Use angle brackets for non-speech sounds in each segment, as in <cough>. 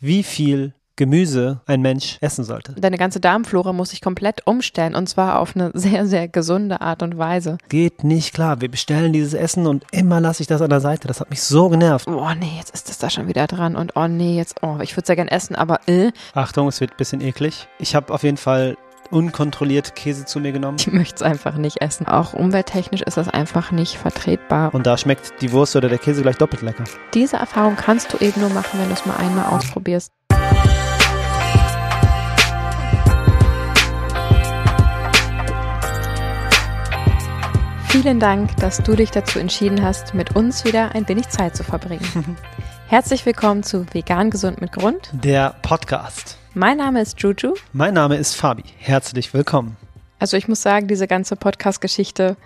wie viel Gemüse ein Mensch essen sollte. Deine ganze Darmflora muss sich komplett umstellen und zwar auf eine sehr, sehr gesunde Art und Weise. Geht nicht klar. Wir bestellen dieses Essen und immer lasse ich das an der Seite. Das hat mich so genervt. Oh nee, jetzt ist das da schon wieder dran und oh nee, jetzt, oh, ich würde sehr gern essen, aber äh. Achtung, es wird ein bisschen eklig. Ich habe auf jeden Fall unkontrolliert Käse zu mir genommen. Ich möchte es einfach nicht essen. Auch umwelttechnisch ist das einfach nicht vertretbar. Und da schmeckt die Wurst oder der Käse gleich doppelt lecker. Diese Erfahrung kannst du eben nur machen, wenn du es mal einmal ausprobierst. Vielen Dank, dass du dich dazu entschieden hast, mit uns wieder ein wenig Zeit zu verbringen. <laughs> Herzlich willkommen zu Vegan Gesund mit Grund. Der Podcast. Mein Name ist Juju. Mein Name ist Fabi. Herzlich willkommen. Also ich muss sagen, diese ganze Podcast-Geschichte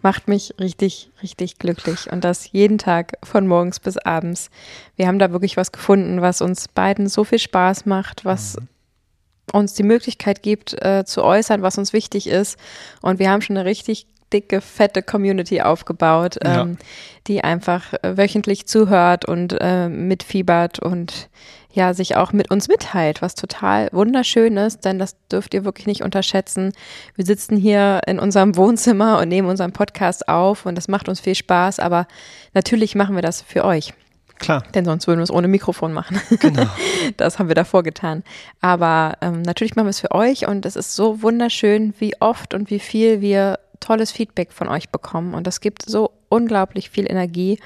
macht mich richtig, richtig glücklich. Und das jeden Tag von morgens bis abends. Wir haben da wirklich was gefunden, was uns beiden so viel Spaß macht, was mhm. uns die Möglichkeit gibt, äh, zu äußern, was uns wichtig ist. Und wir haben schon eine richtig dicke, fette Community aufgebaut, ja. ähm, die einfach äh, wöchentlich zuhört und äh, mitfiebert und ja, sich auch mit uns mitteilt, was total wunderschön ist, denn das dürft ihr wirklich nicht unterschätzen. Wir sitzen hier in unserem <laughs> Wohnzimmer und nehmen unseren Podcast auf und das macht uns viel Spaß, aber natürlich machen wir das für euch. Klar. Denn sonst würden wir es ohne Mikrofon machen. <laughs> Genau. Das haben wir davor getan. Aber ähm, natürlich machen wir es für euch und es ist so wunderschön, wie oft und wie viel wir tolles Feedback von euch bekommen und das gibt so unglaublich viel Energie.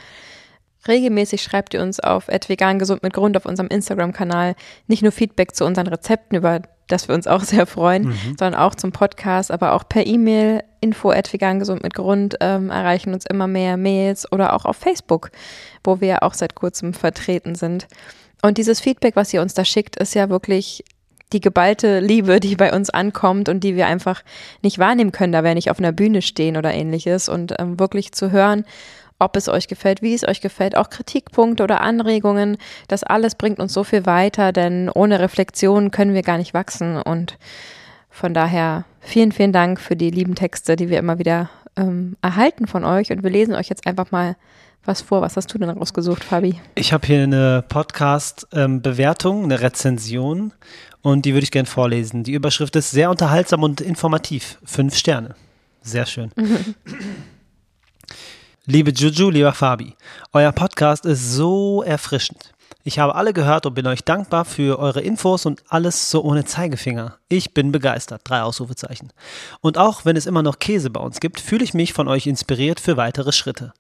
Regelmäßig schreibt ihr uns auf vegan gesund mit Grund auf unserem Instagram-Kanal nicht nur Feedback zu unseren Rezepten, über das wir uns auch sehr freuen, mhm. sondern auch zum Podcast, aber auch per E-Mail info vegan gesund mit Grund ähm, erreichen uns immer mehr Mails oder auch auf Facebook, wo wir ja auch seit kurzem vertreten sind. Und dieses Feedback, was ihr uns da schickt, ist ja wirklich die geballte Liebe, die bei uns ankommt und die wir einfach nicht wahrnehmen können, da wir nicht auf einer Bühne stehen oder ähnliches und ähm, wirklich zu hören, ob es euch gefällt, wie es euch gefällt, auch Kritikpunkte oder Anregungen, das alles bringt uns so viel weiter, denn ohne Reflexion können wir gar nicht wachsen und von daher vielen, vielen Dank für die lieben Texte, die wir immer wieder ähm, erhalten von euch und wir lesen euch jetzt einfach mal was vor. Was hast du denn rausgesucht, Fabi? Ich habe hier eine Podcast-Bewertung, ähm, eine Rezension und die würde ich gerne vorlesen. Die Überschrift ist sehr unterhaltsam und informativ. Fünf Sterne. Sehr schön. <laughs> Liebe Juju, lieber Fabi, euer Podcast ist so erfrischend. Ich habe alle gehört und bin euch dankbar für eure Infos und alles so ohne Zeigefinger. Ich bin begeistert. Drei Ausrufezeichen. Und auch wenn es immer noch Käse bei uns gibt, fühle ich mich von euch inspiriert für weitere Schritte.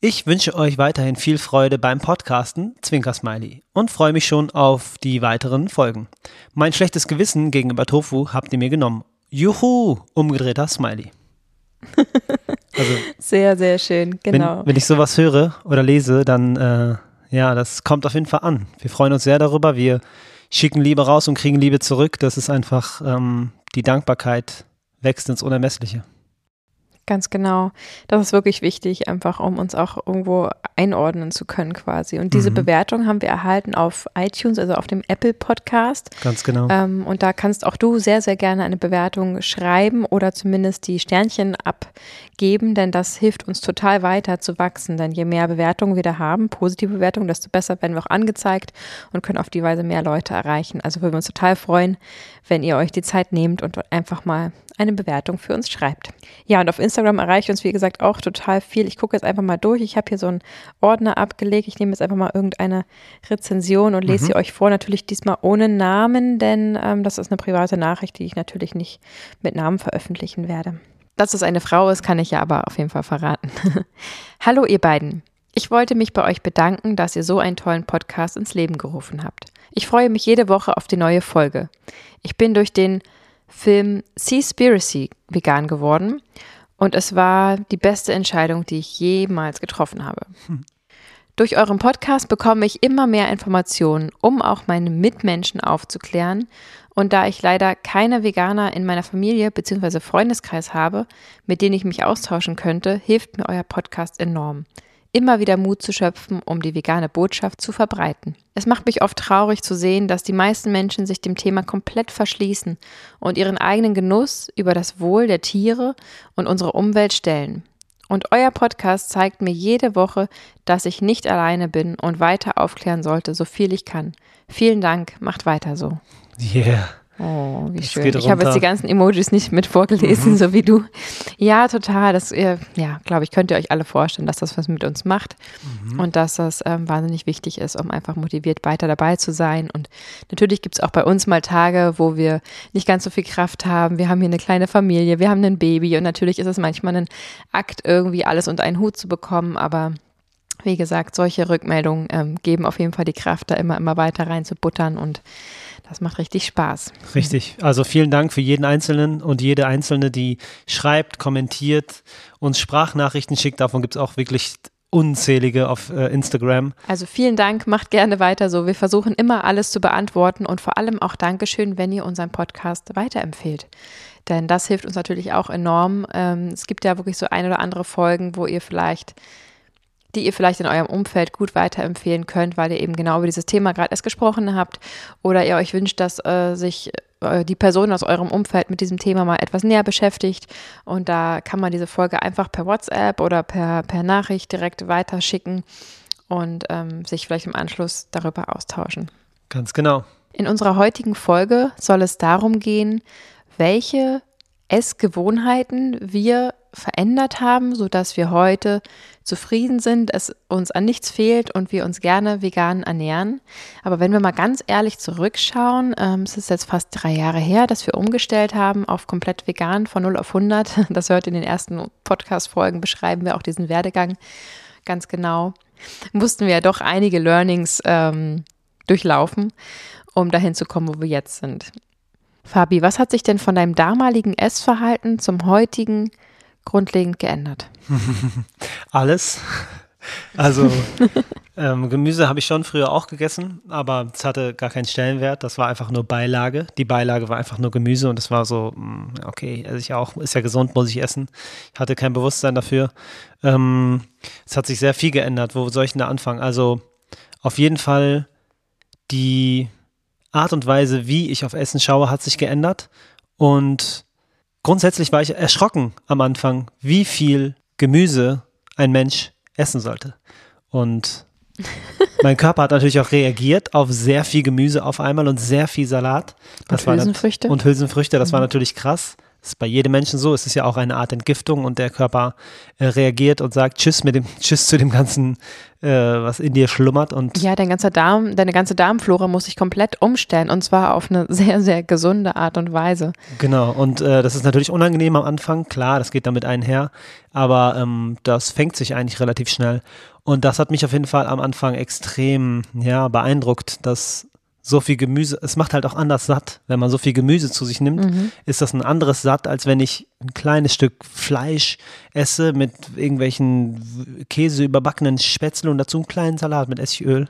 Ich wünsche euch weiterhin viel Freude beim Podcasten, Zwinker Smiley, und freue mich schon auf die weiteren Folgen. Mein schlechtes Gewissen gegenüber Tofu habt ihr mir genommen. Juhu, umgedrehter Smiley. <laughs> Also, sehr, sehr schön, genau. Wenn, wenn ich sowas höre oder lese, dann, äh, ja, das kommt auf jeden Fall an. Wir freuen uns sehr darüber. Wir schicken Liebe raus und kriegen Liebe zurück. Das ist einfach, ähm, die Dankbarkeit wächst ins Unermessliche. Ganz genau. Das ist wirklich wichtig, einfach um uns auch irgendwo einordnen zu können quasi. Und diese mhm. Bewertung haben wir erhalten auf iTunes, also auf dem Apple Podcast. Ganz genau. Ähm, und da kannst auch du sehr, sehr gerne eine Bewertung schreiben oder zumindest die Sternchen abgeben, denn das hilft uns total weiter zu wachsen. Denn je mehr Bewertungen wir da haben, positive Bewertungen, desto besser werden wir auch angezeigt und können auf die Weise mehr Leute erreichen. Also würden wir uns total freuen, wenn ihr euch die Zeit nehmt und einfach mal eine Bewertung für uns schreibt. Ja, und auf Instagram erreicht uns, wie gesagt, auch total viel. Ich gucke jetzt einfach mal durch. Ich habe hier so einen Ordner abgelegt. Ich nehme jetzt einfach mal irgendeine Rezension und lese mhm. sie euch vor. Natürlich diesmal ohne Namen, denn ähm, das ist eine private Nachricht, die ich natürlich nicht mit Namen veröffentlichen werde. Dass es eine Frau ist, kann ich ja aber auf jeden Fall verraten. <laughs> Hallo ihr beiden. Ich wollte mich bei euch bedanken, dass ihr so einen tollen Podcast ins Leben gerufen habt. Ich freue mich jede Woche auf die neue Folge. Ich bin durch den Film Seaspiracy vegan geworden und es war die beste Entscheidung, die ich jemals getroffen habe. Hm. Durch euren Podcast bekomme ich immer mehr Informationen, um auch meine Mitmenschen aufzuklären. Und da ich leider keine Veganer in meiner Familie bzw. Freundeskreis habe, mit denen ich mich austauschen könnte, hilft mir euer Podcast enorm immer wieder Mut zu schöpfen, um die vegane Botschaft zu verbreiten. Es macht mich oft traurig zu sehen, dass die meisten Menschen sich dem Thema komplett verschließen und ihren eigenen Genuss über das Wohl der Tiere und unsere Umwelt stellen. Und euer Podcast zeigt mir jede Woche, dass ich nicht alleine bin und weiter aufklären sollte, so viel ich kann. Vielen Dank, macht weiter so. Yeah. Oh, wie Das schön. Ich habe jetzt runter. die ganzen Emojis nicht mit vorgelesen, Mhm. so wie du. Ja, total. Das, äh, ja, glaube ich, könnt ihr euch alle vorstellen, dass das was mit uns macht Mhm. und dass das ähm, wahnsinnig wichtig ist, um einfach motiviert weiter dabei zu sein. Und natürlich gibt es auch bei uns mal Tage, wo wir nicht ganz so viel Kraft haben. Wir haben hier eine kleine Familie, wir haben ein Baby und natürlich ist es manchmal ein Akt, irgendwie alles unter einen Hut zu bekommen, aber wie gesagt, solche Rückmeldungen ähm, geben auf jeden Fall die Kraft, da immer, immer weiter rein zu buttern und das macht richtig Spaß. Richtig. Also vielen Dank für jeden Einzelnen und jede Einzelne, die schreibt, kommentiert, uns Sprachnachrichten schickt. Davon gibt es auch wirklich unzählige auf äh, Instagram. Also vielen Dank, macht gerne weiter so. Wir versuchen immer alles zu beantworten und vor allem auch Dankeschön, wenn ihr unseren Podcast weiterempfehlt. Denn das hilft uns natürlich auch enorm. Ähm, es gibt ja wirklich so ein oder andere Folgen, wo ihr vielleicht, die ihr vielleicht in eurem Umfeld gut weiterempfehlen könnt, weil ihr eben genau über dieses Thema gerade erst gesprochen habt oder ihr euch wünscht, dass äh, sich äh, die Person aus eurem Umfeld mit diesem Thema mal etwas näher beschäftigt. Und da kann man diese Folge einfach per WhatsApp oder per, per Nachricht direkt weiterschicken und ähm, sich vielleicht im Anschluss darüber austauschen. Ganz genau. In unserer heutigen Folge soll es darum gehen, welche Essgewohnheiten wir verändert haben, sodass wir heute zufrieden sind, es uns an nichts fehlt und wir uns gerne vegan ernähren. Aber wenn wir mal ganz ehrlich zurückschauen, ähm, es ist jetzt fast drei Jahre her, dass wir umgestellt haben auf komplett vegan von 0 auf 100. <laughs> Das hört in den ersten Podcast-Folgen, beschreiben wir auch diesen Werdegang ganz genau. Mussten wir ja doch einige Learnings ähm, durchlaufen, um dahin zu kommen, wo wir jetzt sind. Fabi, was hat sich denn von deinem damaligen Essverhalten zum heutigen grundlegend geändert? <laughs> Alles. Also <laughs> ähm, Gemüse habe ich schon früher auch gegessen, aber es hatte gar keinen Stellenwert. Das war einfach nur Beilage. Die Beilage war einfach nur Gemüse und es war so, mh, okay, esse ich auch, ist ja gesund, muss ich essen. Ich hatte kein Bewusstsein dafür. Ähm, es hat sich sehr viel geändert. Wo soll ich denn da anfangen? Also auf jeden Fall die Art und Weise, wie ich auf Essen schaue, hat sich geändert. Und grundsätzlich war ich erschrocken am Anfang, wie viel Gemüse ein Mensch essen sollte. Und <laughs> mein Körper hat natürlich auch reagiert auf sehr viel Gemüse auf einmal und sehr viel Salat. Und war nat- Hülsenfrüchte? Und Hülsenfrüchte, das war natürlich krass. Das ist bei jedem Menschen so. Es ist ja auch eine Art Entgiftung und der Körper äh, reagiert und sagt Tschüss mit dem <laughs> Tschüss zu dem ganzen, äh, was in dir schlummert und Ja, dein ganzer Darm, deine ganze Darmflora muss sich komplett umstellen und zwar auf eine <laughs> sehr, sehr gesunde Art und Weise. Genau, und äh, das ist natürlich unangenehm am Anfang, klar, das geht damit einher, aber ähm, das fängt sich eigentlich relativ schnell. Und das hat mich auf jeden Fall am Anfang extrem ja, beeindruckt, dass so viel Gemüse, es macht halt auch anders satt. Wenn man so viel Gemüse zu sich nimmt, ist das ein anderes satt, als wenn ich ein kleines Stück Fleisch esse mit irgendwelchen Käse überbackenen Spätzle und dazu einen kleinen Salat mit Essigöl.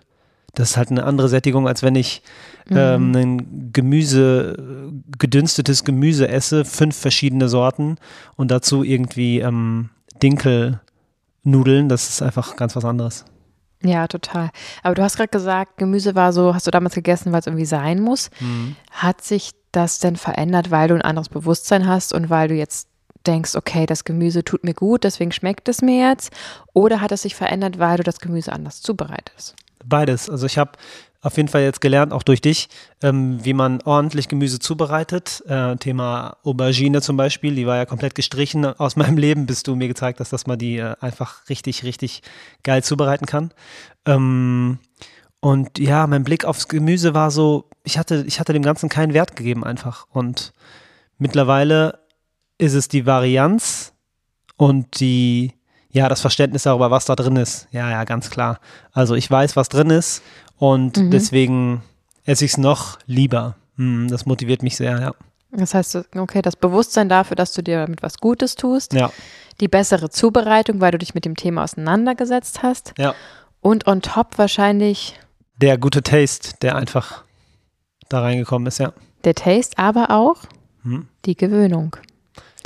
Das ist halt eine andere Sättigung, als wenn ich ähm, ein Gemüse, gedünstetes Gemüse esse, fünf verschiedene Sorten und dazu irgendwie ähm, Dinkelnudeln. Das ist einfach ganz was anderes. Ja, total. Aber du hast gerade gesagt, Gemüse war so, hast du damals gegessen, weil es irgendwie sein muss. Hat sich das denn verändert, weil du ein anderes Bewusstsein hast und weil du jetzt denkst, okay, das Gemüse tut mir gut, deswegen schmeckt es mir jetzt? Oder hat es sich verändert, weil du das Gemüse anders zubereitest? Beides. Also ich habe auf jeden Fall jetzt gelernt, auch durch dich, ähm, wie man ordentlich Gemüse zubereitet. Äh, Thema Aubergine zum Beispiel, die war ja komplett gestrichen aus meinem Leben, bis du mir gezeigt hast, dass man die äh, einfach richtig, richtig geil zubereiten kann. Ähm, und ja, mein Blick aufs Gemüse war so, ich hatte, ich hatte dem Ganzen keinen Wert gegeben einfach. Und mittlerweile ist es die Varianz und die, ja, das Verständnis darüber, was da drin ist. Ja, ja, ganz klar. Also ich weiß, was drin ist und deswegen esse ich es noch lieber. Hm, das motiviert mich sehr, ja. Das heißt, okay, das Bewusstsein dafür, dass du dir damit was Gutes tust, Ja, die bessere Zubereitung, weil du dich mit dem Thema auseinandergesetzt hast ja. und on top wahrscheinlich Der gute Taste, der einfach da reingekommen ist, ja. der Taste, aber auch Hm. die Gewöhnung.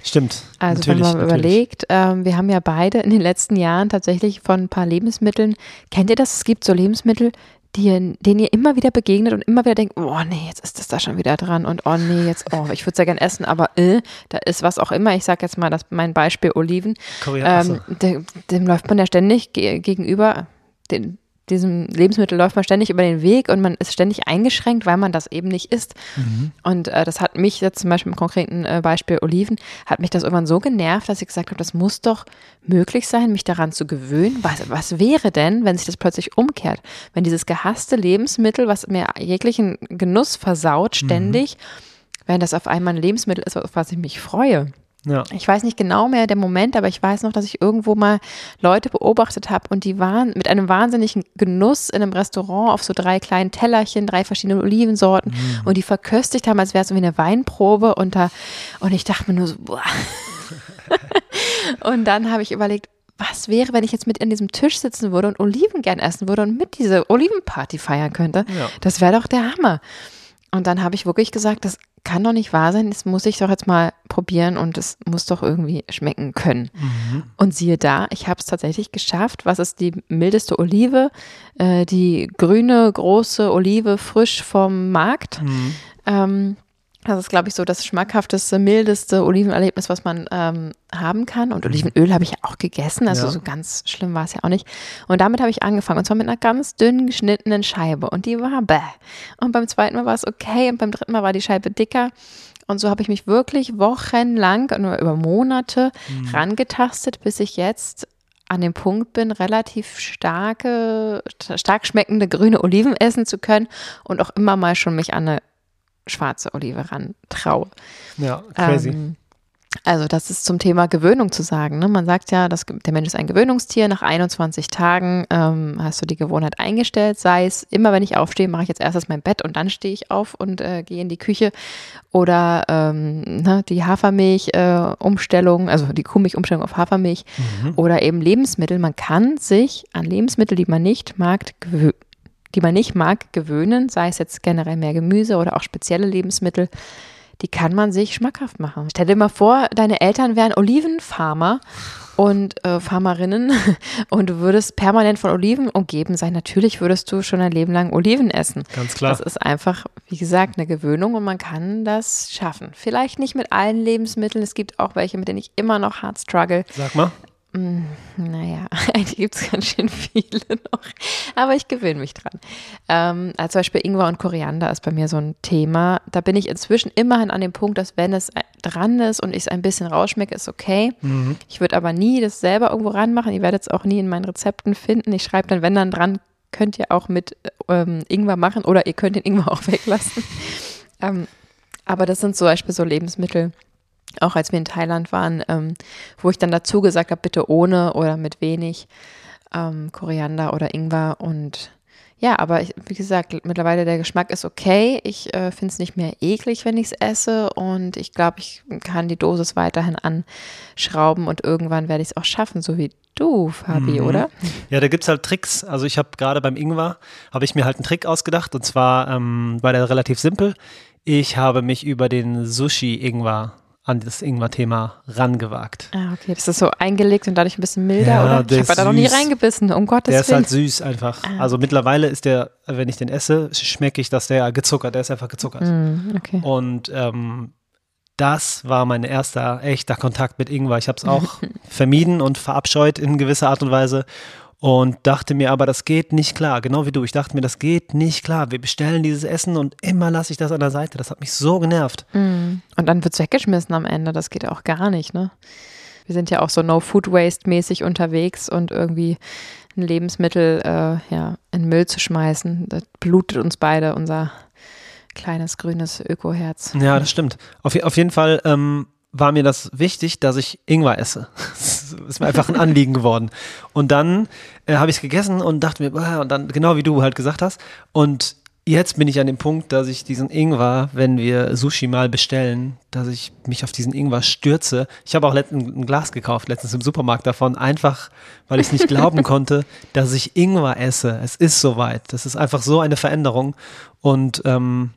Stimmt. Also natürlich, wenn man natürlich. überlegt, ähm, wir haben ja beide in den letzten Jahren tatsächlich von ein paar Lebensmitteln, kennt ihr das? Es gibt so Lebensmittel, die, denen ihr immer wieder begegnet und immer wieder denkt, oh nee, jetzt ist das da schon wieder dran und oh nee, jetzt, oh, ich würde es ja gern essen, aber äh, da ist was auch immer. Ich sage jetzt mal das, mein Beispiel Oliven. Ähm, dem, dem, läuft man ja ständig ge gegenüber, den, diesem Lebensmittel läuft man ständig über den Weg und man ist ständig eingeschränkt, weil man das eben nicht isst. Mhm. Und äh, das hat mich jetzt zum Beispiel im konkreten äh, Beispiel Oliven, hat mich das irgendwann so genervt, dass ich gesagt habe, das muss doch möglich sein, mich daran zu gewöhnen. Was, was wäre denn, wenn sich das plötzlich umkehrt? Wenn dieses gehasste Lebensmittel, was mir jeglichen Genuss versaut, mhm. ständig, mhm. wenn das auf einmal ein Lebensmittel ist, auf was ich mich freue. Ja. Ich weiß nicht genau mehr der Moment, aber ich weiß noch, dass ich irgendwo mal Leute beobachtet habe und die waren mit einem wahnsinnigen Genuss in einem Restaurant auf so drei kleinen Tellerchen, drei verschiedene Olivensorten mhm. und die verköstigt haben, als wäre es so wie eine Weinprobe und da und ich dachte mir nur so, boah. <laughs> und dann habe ich überlegt, was wäre, wenn ich jetzt mit an diesem Tisch sitzen würde und Oliven gern essen würde und mit dieser Olivenparty feiern könnte? Ja. Das wäre doch der Hammer. Und dann habe ich wirklich gesagt, das kann doch nicht wahr sein, das muss ich doch jetzt mal probieren und es muss doch irgendwie schmecken können. Mhm. Und siehe da, ich habe es tatsächlich geschafft. Was ist die mildeste Olive? Äh, die grüne, große Olive, frisch vom Markt. Mhm. Ähm, das ist, glaube ich, so das schmackhafteste, mildeste Olivenerlebnis, was man ähm, haben kann. Und Olivenöl habe ich ja auch gegessen, also ja. so ganz schlimm war es ja auch nicht. Und damit habe ich angefangen, und zwar mit einer ganz dünn geschnittenen Scheibe. Und die war bäh. Und beim zweiten Mal war es okay und beim dritten Mal war die Scheibe dicker. Und so habe ich mich wirklich wochenlang, nur über Monate, mhm. rangetastet, bis ich jetzt an dem Punkt bin, relativ starke, stark schmeckende grüne Oliven essen zu können und auch immer mal schon mich an eine schwarze Olive ran traue. Ja, crazy. Ähm, also das ist zum Thema Gewöhnung zu sagen. Ne? Man sagt ja, dass der Mensch ist ein Gewöhnungstier. Nach 21 Tagen ähm, hast du die Gewohnheit eingestellt. Sei es immer, wenn ich aufstehe, mache ich jetzt erstes mein Bett und dann stehe ich auf und äh, gehe in die Küche. Oder ähm, ne, die Hafermilch-Umstellung, äh, also die Kuhmilch-Umstellung auf Hafermilch. Mhm. Oder eben Lebensmittel. Man kann sich an Lebensmittel, die man nicht mag, gewöhnen die man nicht mag, gewöhnen, sei es jetzt generell mehr Gemüse oder auch spezielle Lebensmittel, die kann man sich schmackhaft machen. Stell dir mal vor, deine Eltern wären Olivenfarmer und äh, Farmerinnen <laughs> und du würdest permanent von Oliven umgeben sein. Natürlich würdest du schon ein Leben lang Oliven essen. Ganz klar. Das ist einfach, wie gesagt, eine Gewöhnung und man kann das schaffen. Vielleicht nicht mit allen Lebensmitteln. Es gibt auch welche, mit denen ich immer noch hart struggle. Sag mal. Mm, naja, <laughs> eigentlich gibt es ganz schön viele noch, aber ich gewöhne mich dran. Ähm, also zum Beispiel Ingwer und Koriander ist bei mir so ein Thema. Da bin ich inzwischen immerhin an dem Punkt, dass wenn es dran ist und ich es ein bisschen rausschmecke, ist okay. Mhm. Ich würde aber nie das selber irgendwo ranmachen. Ihr werdet es auch nie in meinen Rezepten finden. Ich schreibe dann, wenn dann dran, könnt ihr auch mit ähm, Ingwer machen oder ihr könnt den Ingwer <laughs> auch weglassen. ähm, aber das sind zum Beispiel so Lebensmittel, auch als wir in Thailand waren, ähm, wo ich dann dazu gesagt habe, bitte ohne oder mit wenig ähm, Koriander oder Ingwer und ja, aber ich, wie gesagt, mittlerweile der Geschmack ist okay. Ich äh, finde es nicht mehr eklig, wenn ich es esse und ich glaube, ich kann die Dosis weiterhin anschrauben und irgendwann werde ich es auch schaffen, so wie du, Fabi, mhm. oder? Ja, da gibt es halt Tricks. Also ich habe gerade beim Ingwer, habe ich mir halt einen Trick ausgedacht und zwar ähm, war der relativ simpel. Ich habe mich über den Sushi-Ingwer an das Ingwer-Thema rangewagt. Ah, okay. Das ist so eingelegt und dadurch ein bisschen milder, ja, oder? Ich habe da noch nie reingebissen, um Gottes Willen. Der ist halt süß einfach. Ah. Also mittlerweile ist der, wenn ich den esse, schmecke ich, dass der gezuckert, der ist einfach gezuckert. Mm, okay. Und ähm, das war mein erster echter Kontakt mit Ingwer. Ich habe es auch <laughs> vermieden und verabscheut in gewisser Art und Weise und dachte mir aber, das geht nicht klar, genau wie du. Ich dachte mir, das geht nicht klar. Wir bestellen dieses Essen und immer lasse ich das an der Seite. Das hat mich so genervt. Mm. Und dann wird es weggeschmissen am Ende. Das geht ja auch gar nicht, ne? Wir sind ja auch so No-Food-Waste-mäßig unterwegs und irgendwie ein Lebensmittel äh, ja, in Müll zu schmeißen, das blutet uns beide unser kleines grünes Ökoherz. Ja, das stimmt. Auf, auf jeden Fall ähm, war mir das wichtig, dass ich Ingwer esse. <laughs> Das ist mir einfach ein Anliegen geworden. Und dann äh, habe ich es gegessen und dachte mir, äh, und dann, genau wie du halt gesagt hast. Und jetzt bin ich an dem Punkt, dass ich diesen Ingwer, wenn wir Sushi mal bestellen, dass ich mich auf diesen Ingwer stürze. Ich habe auch letztens ein Glas gekauft, letztens im Supermarkt davon, einfach weil ich es nicht glauben <laughs> konnte, dass ich Ingwer esse. Es ist soweit. Das ist einfach so eine Veränderung. Und ähm,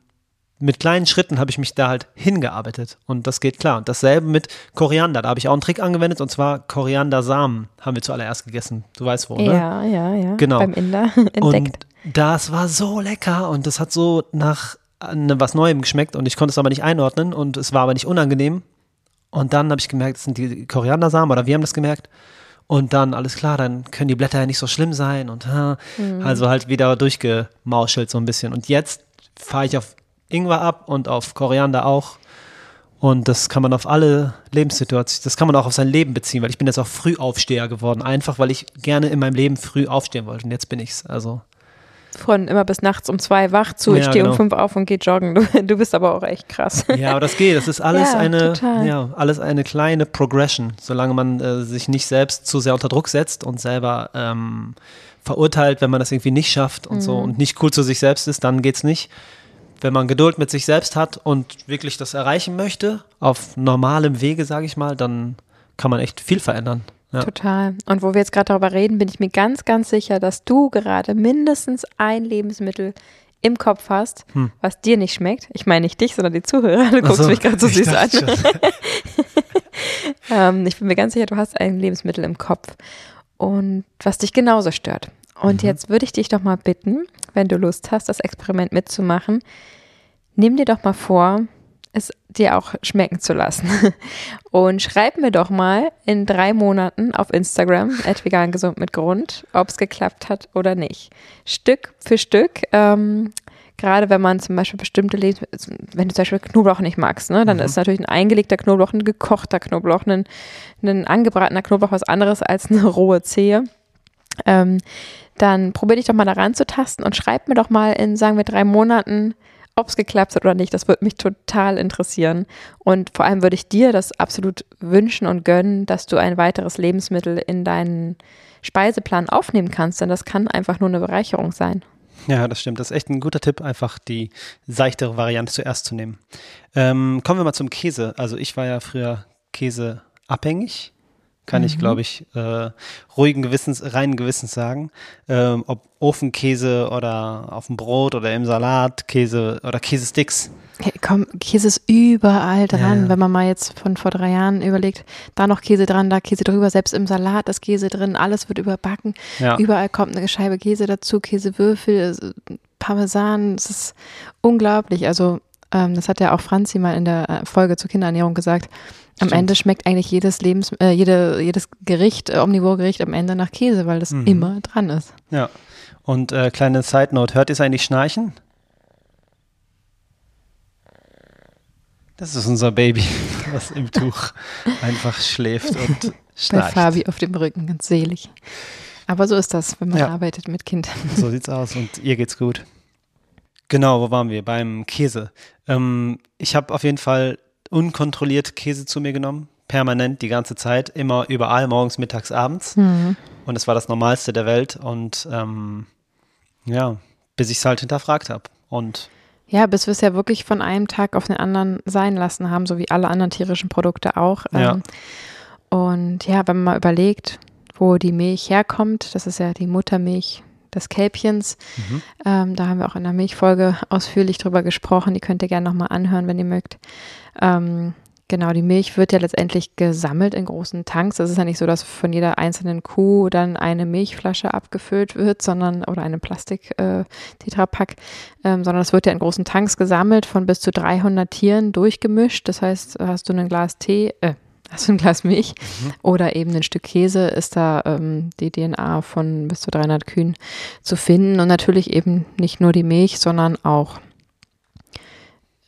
mit kleinen Schritten habe ich mich da halt hingearbeitet und das geht klar. Und dasselbe mit Koriander, da habe ich auch einen Trick angewendet und zwar Koriandersamen haben wir zuallererst gegessen. Du weißt wo, ne? Ja, ja, ja. Genau. Beim Inder <laughs> entdeckt. Und Das war so lecker und das hat so nach ne, was Neuem geschmeckt und ich konnte es aber nicht einordnen und es war aber nicht unangenehm. Und dann habe ich gemerkt, es sind die Koriandersamen oder wir haben das gemerkt. Und dann, alles klar, dann können die Blätter ja nicht so schlimm sein und mhm. also halt wieder durchgemauschelt so ein bisschen. Und jetzt fahre ich auf Ingwer ab und auf Koriander auch. Und das kann man auf alle Lebenssituationen, das kann man auch auf sein Leben beziehen, weil ich bin jetzt auch Frühaufsteher geworden, einfach weil ich gerne in meinem Leben früh aufstehen wollte. Und jetzt bin ich's. Also von immer bis nachts um zwei wach zu, ich ja, stehe genau. um fünf auf und gehe joggen. Du, du, bist aber auch echt krass. Ja, aber das geht. Das ist alles ja, eine, ja, alles eine kleine Progression, solange man äh, sich nicht selbst zu sehr unter Druck setzt und selber ähm, verurteilt, wenn man das irgendwie nicht schafft und mhm. so und nicht cool zu sich selbst ist, dann geht's nicht. Wenn man Geduld mit sich selbst hat und wirklich das erreichen möchte, auf normalem Wege, sage ich mal, dann kann man echt viel verändern. Ja. Total. Und wo wir jetzt gerade darüber reden, bin ich mir ganz, ganz sicher, dass du gerade mindestens ein Lebensmittel im Kopf hast, hm. was dir nicht schmeckt. Ich meine nicht dich, sondern die Zuhörer. Du guckst so, mich gerade so süß an. <laughs> ähm, ich bin mir ganz sicher, du hast ein Lebensmittel im Kopf und was dich genauso stört. Und mhm. jetzt würde ich dich doch mal bitten, wenn du Lust hast, das Experiment mitzumachen, nimm dir doch mal vor, es dir auch schmecken zu lassen. <laughs> Und schreib mir doch mal in drei Monaten auf Instagram, vegan gesund mit Grund, ob es geklappt hat oder nicht. Stück für Stück. Ähm, gerade wenn man zum Beispiel bestimmte Lebensmittel, wenn du zum Beispiel Knoblauch nicht magst, ne, dann mhm. ist natürlich ein eingelegter Knoblauch, ein gekochter Knoblauch, ein, ein angebratener Knoblauch was anderes als eine <laughs> rohe Zehe. Ähm, dann probier dich doch mal daran zu tasten und schreib mir doch mal in, sagen wir, drei Monaten, ob es geklappt hat oder nicht, das würde mich total interessieren. Und vor allem würde ich dir das absolut wünschen und gönnen, dass du ein weiteres Lebensmittel in deinen Speiseplan aufnehmen kannst, denn das kann einfach nur eine Bereicherung sein. Ja, das stimmt. Das ist echt ein guter Tipp, einfach die seichtere Variante zuerst zu nehmen. Ähm, kommen wir mal zum Käse. Also ich war ja früher käseabhängig kann mhm. ich, glaube ich, äh, ruhigen Gewissens, reinen Gewissens sagen. Ähm, ob Ofenkäse oder auf dem Brot oder im Salat, Käse oder Käsesticks. Hey, komm, Käse ist überall dran. Ja. Wenn man mal jetzt von vor drei Jahren überlegt, da noch Käse dran, da Käse drüber, selbst im Salat ist Käse drin, alles wird überbacken. Ja. Überall kommt eine Scheibe Käse dazu, Käsewürfel, Parmesan, es ist unglaublich. Also ähm, das hat ja auch Franzi mal in der äh, Folge zur Kinderernährung gesagt. Am Ende schmeckt eigentlich jedes Lebens, äh, jede, jedes Gericht, äh, Omnivore-Gericht am Ende nach Käse, weil das mhm. immer dran ist. Ja. Und äh, kleine Side Note, hört ihr es eigentlich schnarchen? Das ist unser Baby, <laughs> was im Tuch <laughs> einfach schläft und schnarcht. Bei Fabi auf dem Rücken, ganz selig. Aber so ist das, wenn man ja. arbeitet mit Kindern. So sieht's aus und ihr geht's gut. Genau, wo waren wir? Beim Käse. Ähm, ich habe auf jeden Fall unkontrolliert Käse zu mir genommen, permanent die ganze Zeit, immer überall, morgens, mittags, abends. Mhm. Und es war das Normalste der Welt. Und ähm, ja, bis ich es halt hinterfragt habe. Und ja, bis wir es ja wirklich von einem Tag auf den anderen sein lassen haben, so wie alle anderen tierischen Produkte auch. Ja. Ähm, und ja, wenn man mal überlegt, wo die Milch herkommt, das ist ja die Muttermilch des Kälbchens. Mhm. Ähm, da haben wir auch in der Milchfolge ausführlich drüber gesprochen. Die könnt ihr gerne nochmal anhören, wenn ihr mögt. Ähm, genau, die Milch wird ja letztendlich gesammelt in großen Tanks. Es ist ja nicht so, dass von jeder einzelnen Kuh dann eine Milchflasche abgefüllt wird, sondern oder eine Plastik-Tetrapack, äh, ähm, sondern es wird ja in großen Tanks gesammelt von bis zu 300 Tieren durchgemischt. Das heißt, hast du ein Glas Tee, äh, hast du ein Glas Milch mhm. oder eben ein Stück Käse, ist da ähm, die DNA von bis zu 300 Kühen zu finden und natürlich eben nicht nur die Milch, sondern auch